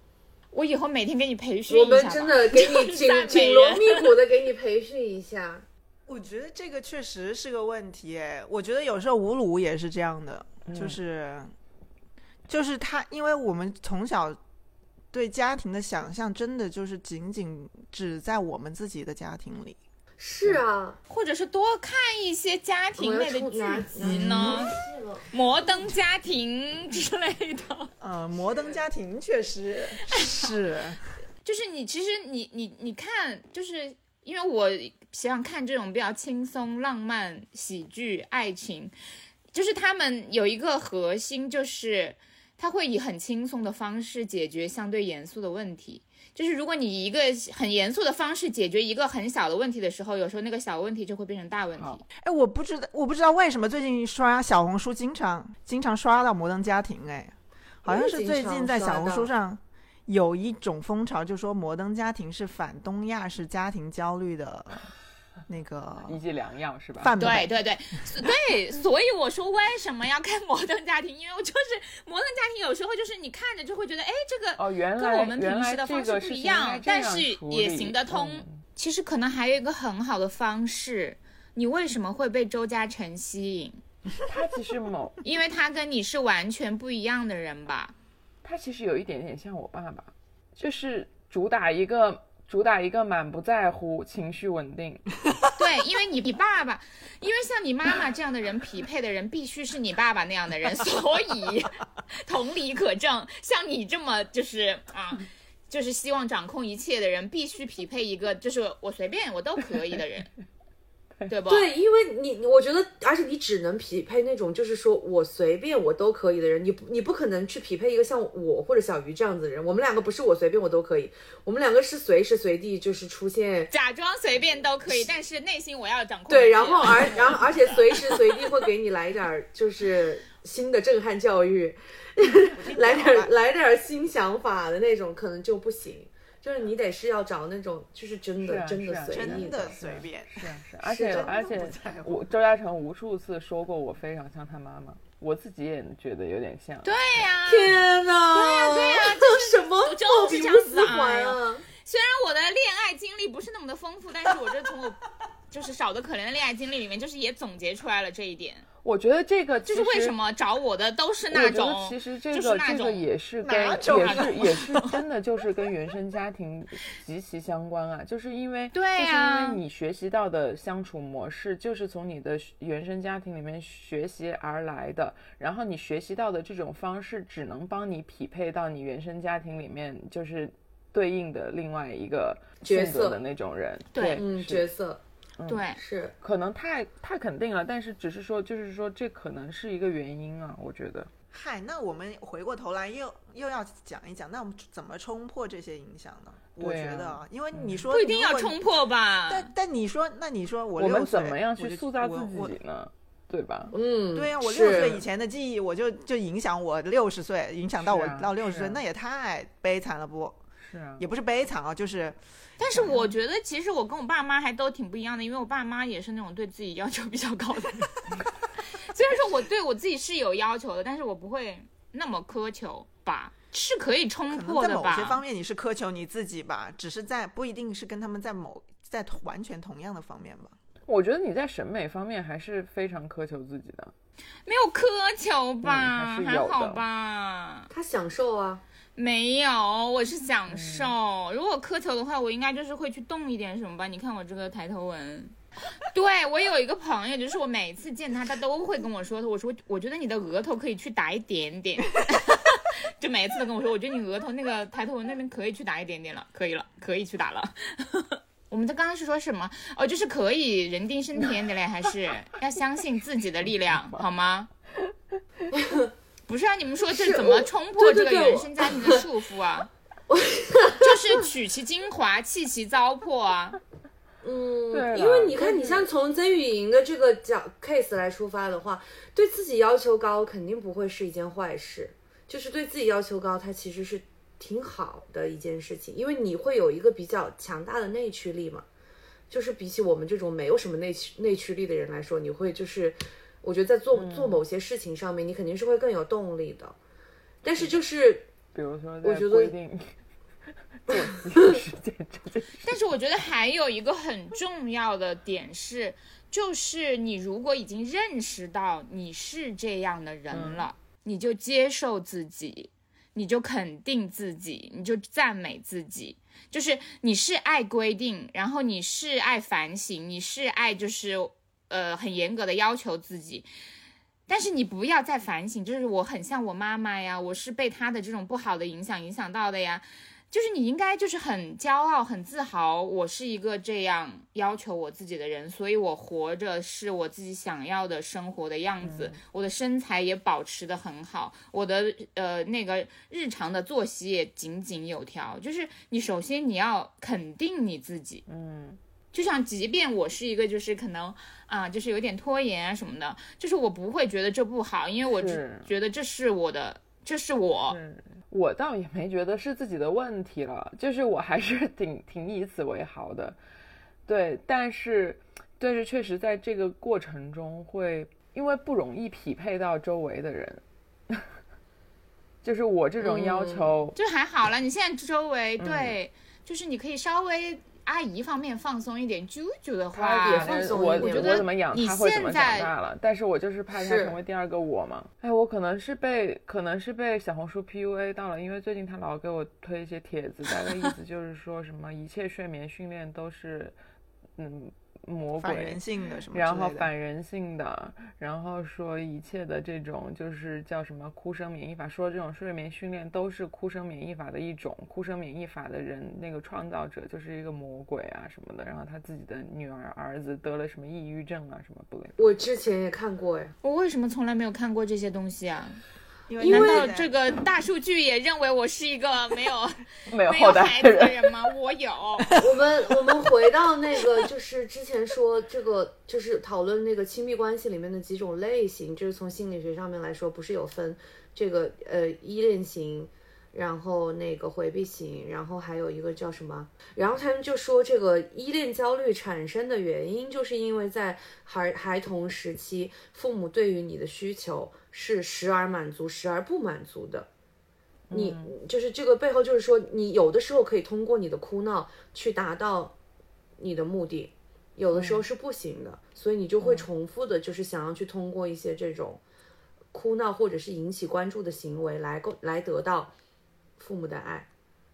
我以后每天给你培训我一下吧。们真的给你紧紧锣密鼓的给你培训一下。我觉得这个确实是个问题诶。我觉得有时候吴鲁也是这样的，嗯就是就是他，因为我们从小对家庭的想象，真的就是仅仅只在我们自己的家庭里。是啊，或者是多看一些家庭类的剧集呢，《摩登家庭》之类的。呃，摩登家庭确实是，(laughs) 就是你其实你你你看，就是因为我喜欢看这种比较轻松、浪漫、喜剧、爱情，就是他们有一个核心，就是他会以很轻松的方式解决相对严肃的问题。就是如果你以一个很严肃的方式解决一个很小的问题的时候，有时候那个小问题就会变成大问题好。哎，我不知道，我不知道为什么最近刷小红书经常经常刷到摩登家庭，哎，好像是最近在小红书上有一种风潮，就说摩登家庭是反东亚式家庭焦虑的那个一剂良药是吧？范本。对对对对，所以我说为什么要看《摩登家庭》？因为我就是《摩登家庭》，有时候就是你看着就会觉得，哎，这个哦，原来跟我们平时的方式不一样但是也行得通嗯其实可能还有一个很好的方式。你为什么会被周嘉诚吸引？他其实某 (laughs) 因为他跟你是完全不一样的人吧？他其实有一点点像我爸爸，就是主打一个主打一个满不在乎，情绪稳定。(laughs) 对，因为你你爸爸，因为像你妈妈这样的人匹配的人，必须是你爸爸那样的人，所以 (laughs) 同理可证，像你这么就是啊。就是希望掌控一切的人，必须匹配一个就是我随便我都可以的人，对吧？对，因为你，我觉得，而且你只能匹配那种，就是说我随便我都可以的人，你不，你不可能去匹配一个像我或者小鱼这样子的人。我们两个不是我随便我都可以，我们两个是随时随地就是出现，假装随便都可以，但是内心我要掌控。对，然后而 (laughs) 然后而且随时随地会给你来点儿就是新的震撼教育，(laughs) 来点儿来点儿新想法的那种，可能就不行。就是你得是要找那种，就是真的、是啊真的随意真的随便。是啊是啊，而且而且在我周嘉诚无数次说过我非常像他妈妈，我自己也觉得有点像。对呀、天哪！对呀对呀这什么我就莫是这比乌斯样子啊环啊！虽然我的恋爱经历不是那么的丰富，但是我这从我 (laughs) 就是少的可怜的恋爱经历里面，就是也总结出来了这一点，我觉得这个就是为什么找我的都是那种，其实这个这个也是跟也是也是真的就是跟原生家庭极其相关啊，就是因为对就是因啊为你学习到的相处模式就是从你的原生家庭里面学习而来的，然后你学习到的这种方式只能帮你匹配到你原生家庭里面就是对应的另外一个角色的那种人，对嗯，角色对。是可能太太肯定了，但是只是说，就是说，这可能是一个原因啊，我觉得。嗨，那我们回过头来又又要讲一讲，那我们怎么冲破这些影响呢？我觉得啊，因为你说不一定要冲破吧？但但你说，那你说我我们怎么样去塑造自己呢？对吧？嗯，对呀、我是六岁以前的记忆，我就就影响我六十岁，影响到我到六十岁，啊那也太悲惨了不？是啊，也不是悲惨啊，就是但是我觉得其实我跟我爸妈还都挺不一样的，因为我爸妈也是那种对自己要求比较高的人。(laughs) 虽然说我对我自己是有要求的，但是我不会那么苛求吧，是可以冲破的在某些方？面你是苛求你自己吧，只是在不一定是跟他们在某在完全同样的方面吧。我觉得你在审美方面还是非常苛求自己的。没有苛求吧？嗯还好吧？他享受啊，没有，我是享受。如果苛求的话，我应该就是会去动一点什么吧。你看我这个抬头纹。(laughs) 对我有一个朋友，就是我每次见他，他都会跟我说，我说我觉得你的额头可以去打一点点，(laughs) 就每一次都跟我说，我觉得你额头那个抬头纹那边可以去打一点点了，可以了，可以去打了。(laughs) 我们在刚刚是说什么？哦，就是可以人定胜天的嘞，还是要相信自己的力量，好吗？不是啊，你们说这是怎么冲破这个原生家庭的束缚啊？(laughs) (laughs) 就是取其精华，弃其糟粕啊！嗯，对因为你看，你像从曾雨莹的这个角 case 来出发的话，对自己要求高肯定不会是一件坏事，就是对自己要求高，它其实是挺好的一件事情，因为你会有一个比较强大的内驱力嘛，就是比起我们这种没有什么内驱内驱力的人来说，你会就是，我觉得在做、做某些事情上面，你肯定是会更有动力的，但是就是比如说我觉得规定 (laughs) 但是我觉得还有一个很重要的点是，就是你如果已经认识到你是这样的人了，你就接受自己，你就肯定自己，你就赞美自己。就是你是爱规定，然后你是爱反省，你是爱就是呃很严格的要求自己。但是你不要再反省，就是我很像我妈妈呀，我是被她的这种不好的影响影响到的呀。就是你应该就是很骄傲、很自豪，我是一个这样要求我自己的人，所以我活着是我自己想要的生活的样子，我的身材也保持的很好，我的呃那个日常的作息也井井有条。就是你首先你要肯定你自己，嗯，就像即便我是一个就是可能啊、就是有点拖延啊什么的，就是我不会觉得这不好，因为我只觉得这是我的，这是我，是我倒也没觉得是自己的问题了，就是我还是挺挺以此为豪的，对，但是但是确实在这个过程中会因为不容易匹配到周围的人，(laughs) 就是我这种要嗯求，就还好了。你现在周围嗯。对，就是你可以稍微阿姨方面放松一点，啾啾的他话我放松一点我觉得我怎么养他会怎么现在长大了，但是我就是怕他成为第二个我嘛。哎，我可能是被可能是被小红书 PUA 到了，因为最近他老给我推一些帖子，大概意思就是说什么一切睡眠训练都是嗯魔鬼反人。性的什么的，然后反人性的，然后说一切的这种就是叫什么哭声免疫法，说这种睡眠训练都是哭声免疫法的一种，哭声免疫法的人那个创造者就是一个魔鬼啊什么的，然后他自己的女儿儿子得了什么抑郁症啊什么不类。我之前也看过哎，我为什么从来没有看过这些东西啊？因为难道这个大数据也认为我是一个没有 (laughs) 没有孩的子的人，人吗？(laughs) 我有。我们我们回到那个，就是之前说这个，就是讨论那个亲密关系里面的几种类型，就是从心理学上面来说，不是有分这个呃依恋型、然后那个回避型，然后还有一个叫什么？然后他们就说这个依恋焦虑产生的原因，就是因为在孩孩童时期，父母对于你的需求是时而满足，时而不满足的。你就是这个背后，就是说你有的时候可以通过你的哭闹去达到你的目的，有的时候是不行的，所以你就会重复的，就是想要去通过一些这种哭闹或者是引起关注的行为来够来得到父母的爱，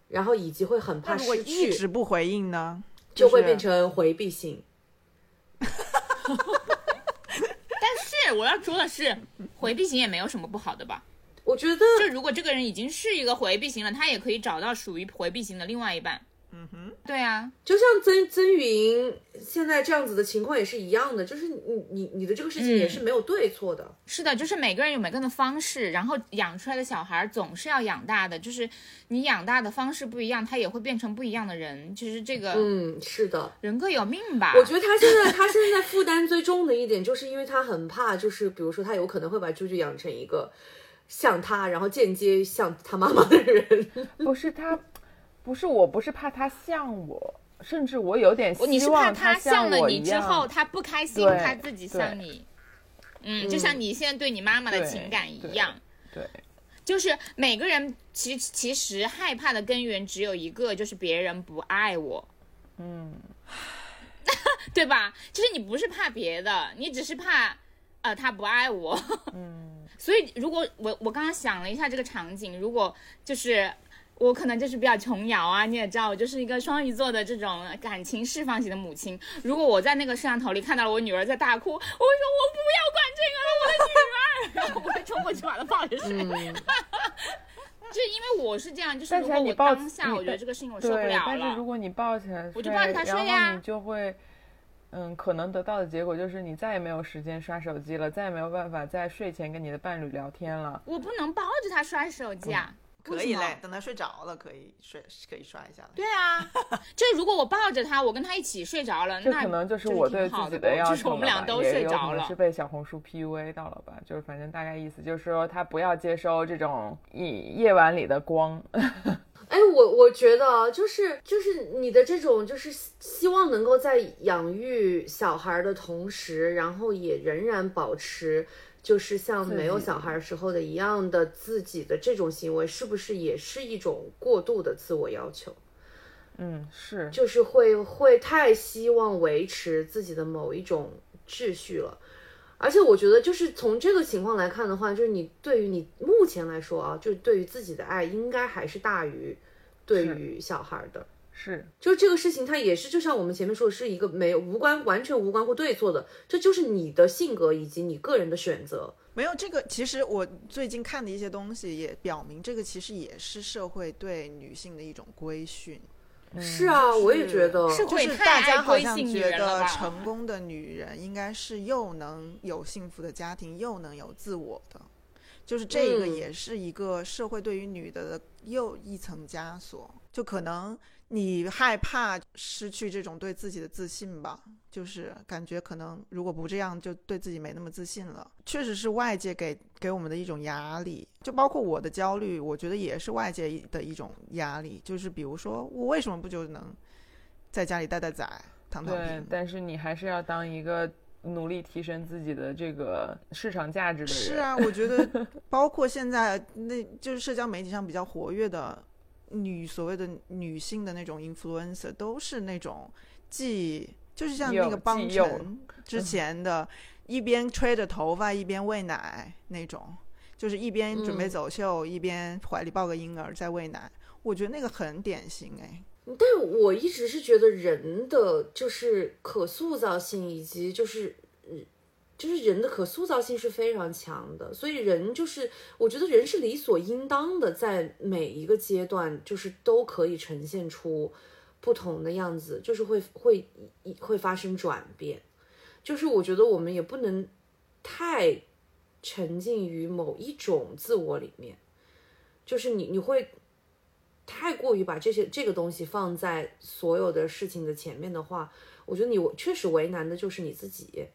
然后以及会很怕失一直去，不回应呢？就是会变成回避型。(laughs) 我要说的是，回避型也没有什么不好的吧？我觉得就如果这个人已经是一个回避型了，他也可以找到属于回避型的另外一半。嗯哼，对啊，就像曾曾云现在这样子的情况也是一样的，就是你你你的这个事情也是没有对错的。是的，就是每个人有每个人的方式，然后养出来的小孩总是要养大的，就是你养大的方式不一样，他也会变成不一样的人。其实这个嗯，是的。人各有命吧。我觉得他现在他现在负担最重的一点，就是因为他很怕，就是比如说他有可能会把猪猪养成一个像他，然后间接像他妈妈的人。(laughs) 不是他，不是我，不是怕他像我，甚至我有点你是怕希望他像了你。之后，他不开心，他自己像你。嗯，就像你现在对你妈妈的情感一对样。对，就是每个人其其实害怕的根源只有一个，就是别人不爱我，嗯，(laughs) 对吧？就是你不是怕别的，你只是怕呃他不爱我。嗯，(laughs) 所以如果我我刚刚想了一下这个场景，如果就是。我可能就是比较琼瑶啊，你也知道，我就是一个双鱼座的这种感情释放型的母亲。如果我在那个摄像头里看到了我女儿在大哭，我会说我不要管这个了，我的女儿，(laughs) 然后我会冲过去把她抱着睡。嗯，(laughs) 就因为我是这样，就是但如果你抱当下我觉得这个事情我受不了，了但是如，果你抱起来，我就抱着她睡然呀后你就会，嗯，可能得到的结果就是你再也没有时间刷手机了，再也没有办法在睡前跟你的伴侣聊天了。我不能抱着他刷手机啊。可以嘞，等他睡着了，可以睡，可以刷一下嘞。对啊，就如果我抱着他，我跟他一起睡着了，那可能就是我对自己要的就是求，我们俩都睡着了可能是。被小红书 PUA 到了吧？就是反正大概意思就是说他不要接收这种夜夜晚里的光。(laughs) 哎，我我觉得啊，就是就是你的这种，就是希希望能够在养育小孩的同时，然后也仍然保持，就是像没有小孩时候的一样的自己的这种行为，是不是也是一种过度的自我要求？嗯，是，就是会会太希望维持自己的某一种秩序了。而且我觉得，就是从这个情况来看的话，就是你对于你目前来说啊，就是对于自己的爱，应该还是大于对于小孩的。是，就这个事情，它也是就像我们前面说的，是一个没有无关、完全无关或对错的，这就是你的性格以及你个人的选择。没有这个，其实我最近看的一些东西也表明，这个其实也是社会对女性的一种规训。是啊，我也觉得，是就是大家好规训女像觉得成功的女人应该是又能有幸福的家庭，又能有自我的，就是这个嗯也是一个社会对于女的的又一层枷锁。就可能你害怕失去这种对自己的自信吧，就是感觉可能如果不这样，就对自己没那么自信了。确实是外界给给我们的一种压力，就包括我的焦虑，我觉得也是外界的一种压力。就是比如说，我为什么不就能在家里带带崽、躺躺对平，？但是你还是要当一个努力提升自己的这个市场价值的人。是啊，我觉得 (laughs) 包括现在那就是社交媒体上比较活跃的女所谓的女性的那种 influencer，都是那种既就是像那个帮衬之前的，一边吹着头发一边喂奶那种，就是一边准备嗯走秀、一边怀里抱个婴儿在喂奶，我觉得那个很典型哎。但我一直是觉得人的就是可塑造性，以及就是，嗯就是人的可塑造性是非常强的，所以人就是，我觉得人是理所应当的，在每一个阶段就是都可以呈现出不同的样子，就是会会会发生转变，就是我觉得我们也不能太沉浸于某一种自我里面，就是你你会太过于把这些这个东西放在所有的事情的前面的话，我觉得你确实为难的就是你自己。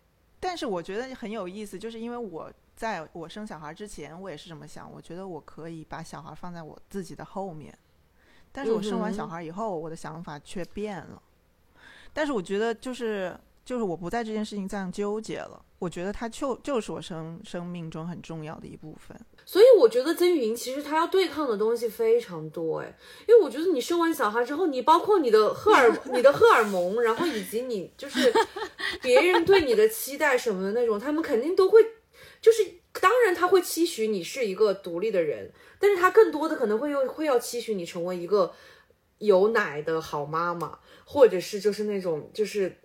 但是我觉得很有意思，就是因为我在我生小孩之前，我也是这么想，我觉得我可以把小孩放在我自己的后面，但是我生完小孩以后，我的想法却变了。但是我觉得就是就是我不在这件事情上纠结了，我觉得它就就是我生生命中很重要的一部分。所以我觉得曾云其实她要对抗的东西非常多哎，因为我觉得你生完小孩之后，你包括你的荷尔、你的荷尔蒙，然后以及你就是别人对你的期待什么的那种，他们肯定都会，就是当然他会期许你是一个独立的人，但是他更多的可能会又会要期许你成为一个有奶的好妈妈，或者是就是那种就是。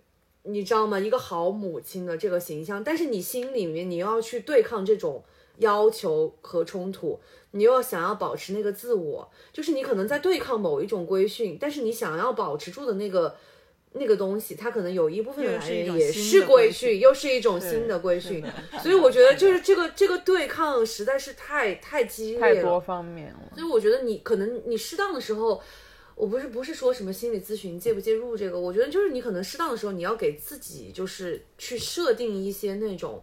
你知道吗？一个好母亲的这个形象，但是你心里面你又要去对抗这种要求和冲突，你又要想要保持那个自我，就是你可能在对抗某一种规训，但是你想要保持住的那个那个东西，它可能有一部分的来源也是规训训，又是一种新的规训，所以我觉得就是这个这个对抗实在是太太激烈了，太多方面了。所以我觉得你可能你适当的时候，我不是不是说什么心理咨询介不介入这个，我觉得就是你可能适当的时候，你要给自己就是去设定一些那种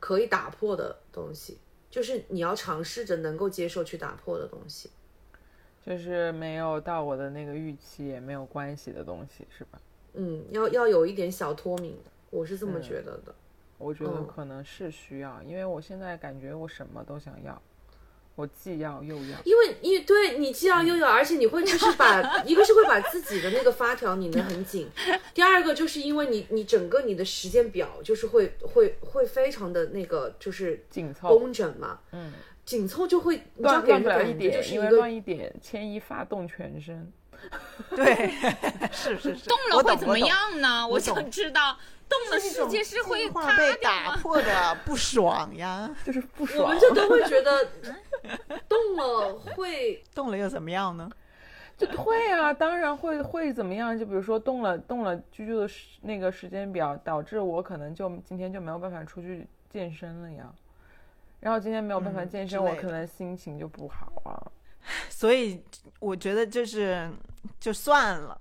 可以打破的东西，就是你要尝试着能够接受去打破的东西。就是没有到我的那个预期也没有关系的东西，是吧？嗯，要要有一点小脱敏，我是这么觉得的。我觉得嗯可能是需要，因为我现在感觉我什么都想要，我既要又要。因为因为对你既要又要，而且你会就是把 (laughs) 一个是会把自己的那个发条拧得很紧，(laughs) 第二个就是因为你你整个你的时间表就是会会会非常的那个就是紧凑，工整嘛，嗯，紧凑就会你知道乱给人乱一点，的感觉就是一个因为乱一点，牵一发动全身。对，(laughs) 是是是，动了会怎么？样呢？我我想知道，动了世界是会计划塌被打？破的不爽呀，(laughs) 就是不爽我爽们，就都会觉得 (laughs) 动了会动了又怎么样呢？就会啊，当然会会怎么样？就比如说动了动了居住的时那个时间表，导致我可能就今天就没有办法出去健身了呀。然后今天没有办法嗯健身，我可能心情就不好啊。所以我觉得就是就算了，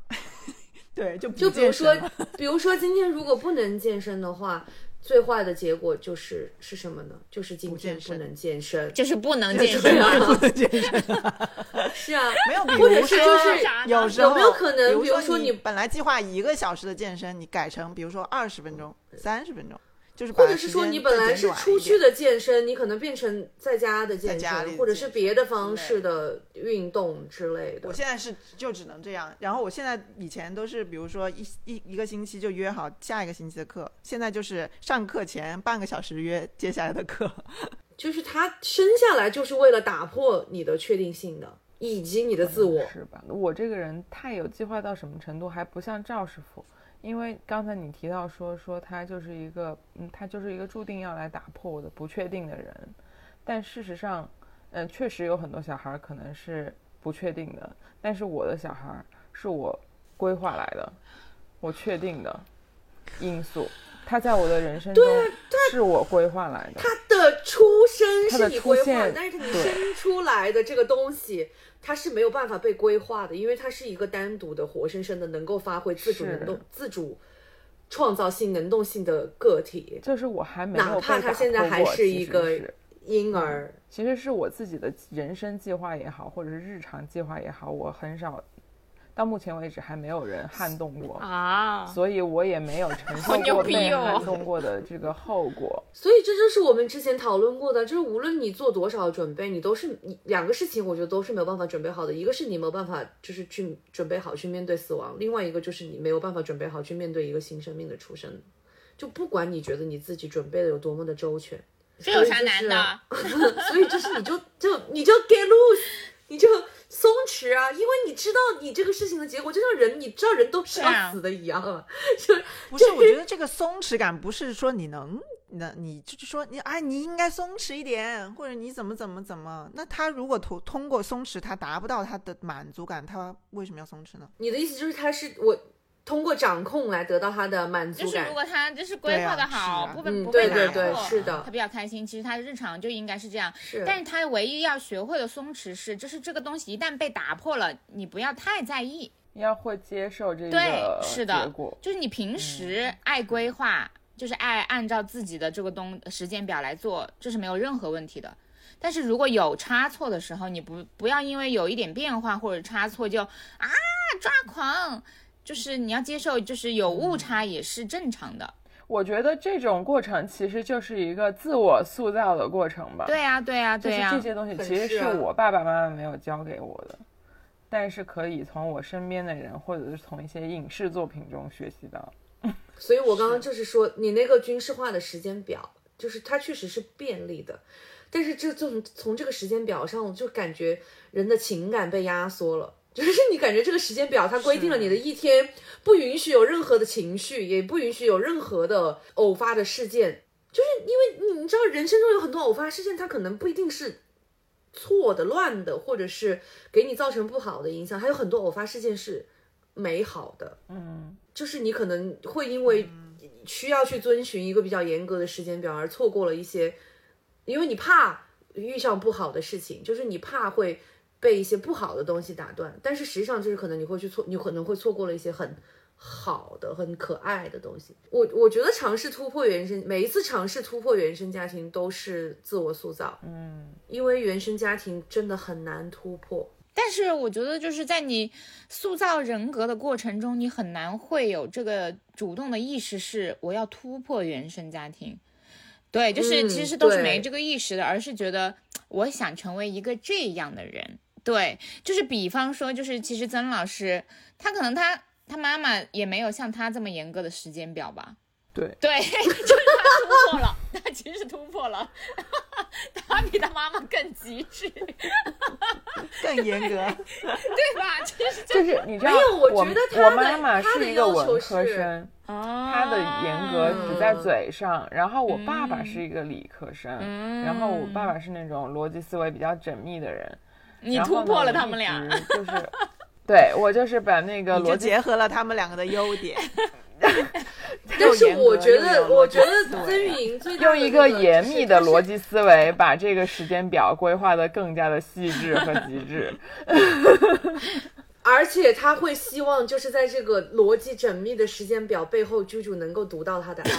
对，就就比如说 (laughs) 比如说今天如果不能健身的话，最坏的结果就是是什么呢？就是今不健身天不能健身。就是不能对健身 (laughs) 是啊，没有，比或者是就是有时候有没有可能比如说你你本来计划一个小时的健身，你改成比如说二十分钟、三十分钟，就是或者是说你本来是出去的健身，你可能变成在家的健身，或者是别的方式的运动之类的我。现在是就只能这样，然后我现在以前都是比如说一一一个星期就约好下一个星期的课，现在就是上课前半个小时约接下来的课。(laughs) 就是他生下来就是为了打破你的确定性的，以及你的自我。是吧？我这个人太有计划到什么程度，还不像赵师傅。因为刚才你提到说说他就是一个，嗯，他就是一个注定要来打破我的不确定的人。但事实上，嗯、确实有很多小孩可能是不确定的，但是我的小孩是我规划来的，我确定的因素。他在我的人生中是我规划来的。出生是你规划，但是你生出来的这个东西，它是没有办法被规划的，因为它是一个单独的、活生生的、能够发挥自主能动、自主创造性、能动性的个体。就是我还没有哪怕他现在还是一个婴儿，其实是我自己的人生计划也好，或者是日常计划也好，我很少，到目前为止还没有人撼动过，啊，(laughs) 所以我也没有承受 (laughs) 好牛过被逼哦撼动过的这个后果。所以这就是我们之前讨论过的，就是无论你做多少准备，你都是你两个事情，我觉得都是没有办法准备好的。一个是你没有办法就是去准备好去面对死亡，另外一个就是你没有办法准备好去面对一个新生命的出生。就不管你觉得你自己准备的有多么的周全，这有啥难的？(laughs) 所以就是你就就你就 get loose，你就松弛啊，因为你知道你这个事情的结果，就像人你知道人都是要死的一样啊，(laughs) 就不是，我觉得这个松弛感不是说你能，那你就是说你哎，你应该松弛一点，或者你怎么怎么怎么。那他如果通通过松弛，他达不到他的满足感，他为什么要松弛呢？你的意思就是他是我通过掌控来得到他的满足感就是如。果他就是规划的好，不不被打对对对破是的他比较开心。其实他日常就应该是这样，是但是他唯一要学会的松弛是，就是这个东西一旦被打破了，你不要太在意。要会接受这对个是的结果，就是你嗯平时爱规划、就是爱按照自己的这个东时间表来做，这是没有任何问题的。但是如果有差错的时候，你不不要因为有一点变化或者差错就啊抓狂，就是你要接受，就是有误差也是正常的。我觉得这种过程其实就是一个自我塑造的过程吧。对呀、对呀、就对呀、是这些东西其实是我爸爸妈妈没有教给我的，但是可以从我身边的人或者是从一些影视作品中学习到。(laughs) 所以我刚刚就是说，你那个军事化的时间表，就是它确实是便利的，但是这从从这个时间表上，我就感觉人的情感被压缩了。就是你感觉这个时间表，它规定了你的一天不允许有任何的情绪，也不允许有任何的偶发的事件。就是因为你你知道，人生中有很多偶发事件，它可能不一定是错的、乱的，或者是给你造成不好的影响，还有很多偶发事件是美好的。嗯，就是你可能会因为需要去遵循一个比较严格的时间表而错过了一些，因为你怕遇上不好的事情，就是你怕会被一些不好的东西打断，但是实际上就是可能你会去错，你可能会错过了一些很好的、很可爱的东西。我我觉得尝试突破原生，每一次尝试突破原生家庭都是自我塑造，嗯，因为原生家庭真的很难突破。但是我觉得就是在你塑造人格的过程中，你很难会有这个主动的意识，是我要突破原生家庭。对，就是嗯其实都是没这个意识的，而是觉得我想成为一个这样的人。对，就是比方说，就是其实曾老师他可能他他妈妈也没有像他这么严格的时间表吧。对，对，(laughs) 就是他突破了，他其实是突破了，他比他妈妈更极致，对更严格。对吧？其实就是你知道，没有我我觉得他我妈妈是一个文科生，哦她的严格只在嗯嘴上。然后我爸爸嗯是一个理科生，嗯然后我爸爸是那种逻辑思维比较缜密的人。你突破了他们俩，(laughs) 就是，对我就是把那个就逻辑结合了他们两个的优点 (laughs) (laughs) 但是我觉得，我觉得曾对玉莹最用一个严密的逻辑，辑思维，把这个时间表规划的更加的细致和极致。而且他会希望就是在这个逻辑缜密的时间表背后，猪猪能够读到他的爱。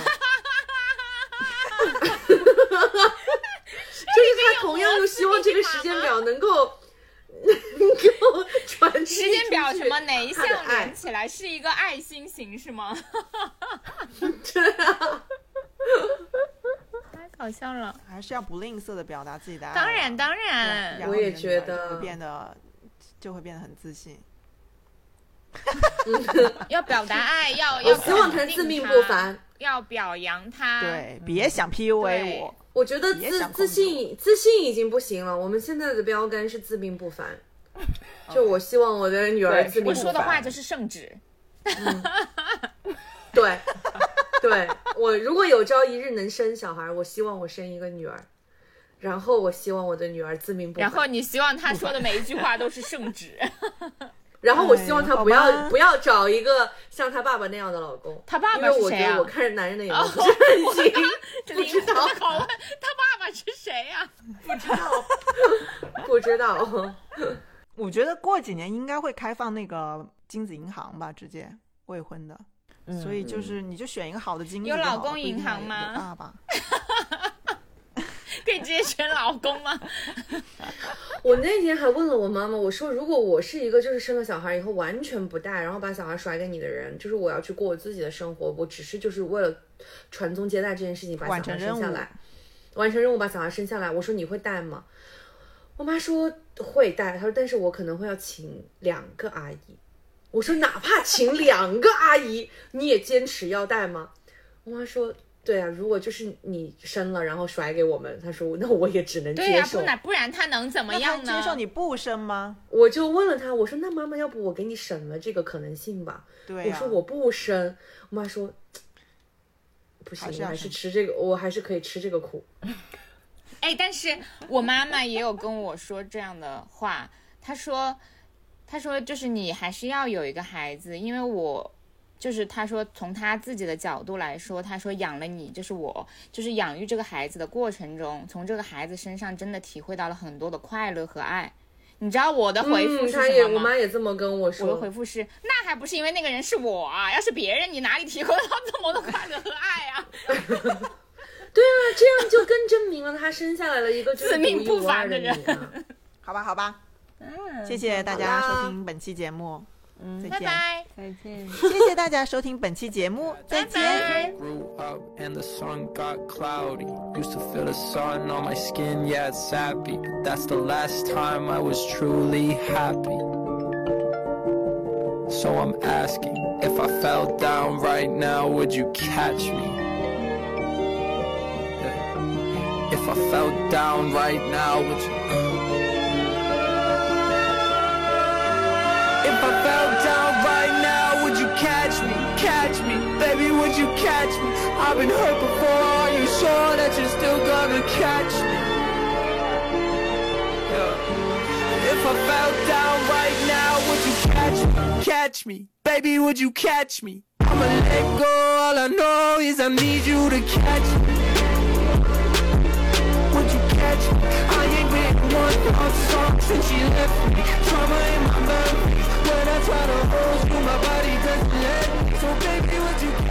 就是他同样又希望这个时间表能够 (laughs) 时间表什么哪一项连起来是一个爱心形是吗？(laughs) 对啊，太搞笑了。还是要不吝啬的表达自己的爱啊。当然当然然，我也觉得会变得就会变得很自信。(laughs) 要表达爱，要要希望他自命不凡。要表扬他。对，别想 PUA 对我。我觉得自自信自信已经不行了，我们现在的标杆是自命不凡。就我希望我的女儿自命不我说的话。就是圣旨。对，对我如果有朝一日能生小孩，我希望我生一个女儿，然后我希望我的女儿自命不凡，然后你希望她说的每一句话都是圣旨。然后我希望他不要、哎不要找一个像他爸爸那样的老公，他爸爸是谁啊觉得我？看着男人的眼光不是很行，不知道拷问，他爸爸是谁呀、不知道，(laughs) 不知道。(laughs) 我觉得过几年应该会开放那个精子银行吧，直接未婚的。嗯所以就是你就选一个好的精子有老公银行吗爸爸。(laughs) 可以直接选老公吗？(laughs) 我那天还问了我妈妈，我说如果我是一个就是生了小孩以后完全不带，然后把小孩甩给你的人，就是我要去过我自己的生活，我只是就是为了传宗接代这件事情把小孩生下来，完成任务把小孩生下来，我说你会带吗？我妈说会带，她说但是我可能会要请两个阿姨。我说哪怕请两个阿姨，你也坚持要带吗？我妈说。对啊，如果就是你生了，然后甩给我们，他说那我也只能对呀、接受。不然不然他能怎么样呢？接受你不生吗？我就问了他，我说那妈妈，要不我给你省了这个可能性吧？对啊、我说我不生，我妈说 (tsk) 不行，我还是吃这个，我还是可以吃这个苦。(laughs) 哎，但是我妈妈也有跟我说这样的话，她说，她说就是你还是要有一个孩子，因为我就是他说从他自己的角度来说，他说养了你，就是我就是养育这个孩子的过程中，从这个孩子身上真的体会到了很多的快乐和爱。你知道我的回复嗯，是他也，我什么吗？妈也这么跟我说我的说。回复是，那还不是因为那个人是我啊！要是别人，你哪里体会到这么多快乐和爱啊？(laughs) 对啊，这样就更证明了他生下来了一个自命不凡的人好吧，好吧，嗯谢谢大家收听本期节目，再见。拜拜，再见。谢谢大家收听本期节目，再拜见。拜。 Grew (laughs) up and the sun got cloudy. Used to feel the sun on my skin, yeah, it's sappy. But that's the last time I was truly happy. So I'm asking, if I fell down right now, would you catch me? Yeah. If I fell down right now, would you? catch me? Baby, would you catch me? I've been hurt before, are you sure that you're still gonna catch me? If I fell down right now, would you catch me? Catch me, baby, would you catch me? I'ma let go, all I know is I need you to catch me Would you catch me? I ain't written one love song since she left me Trauma in my memories When I try to hold you, my body baby, would you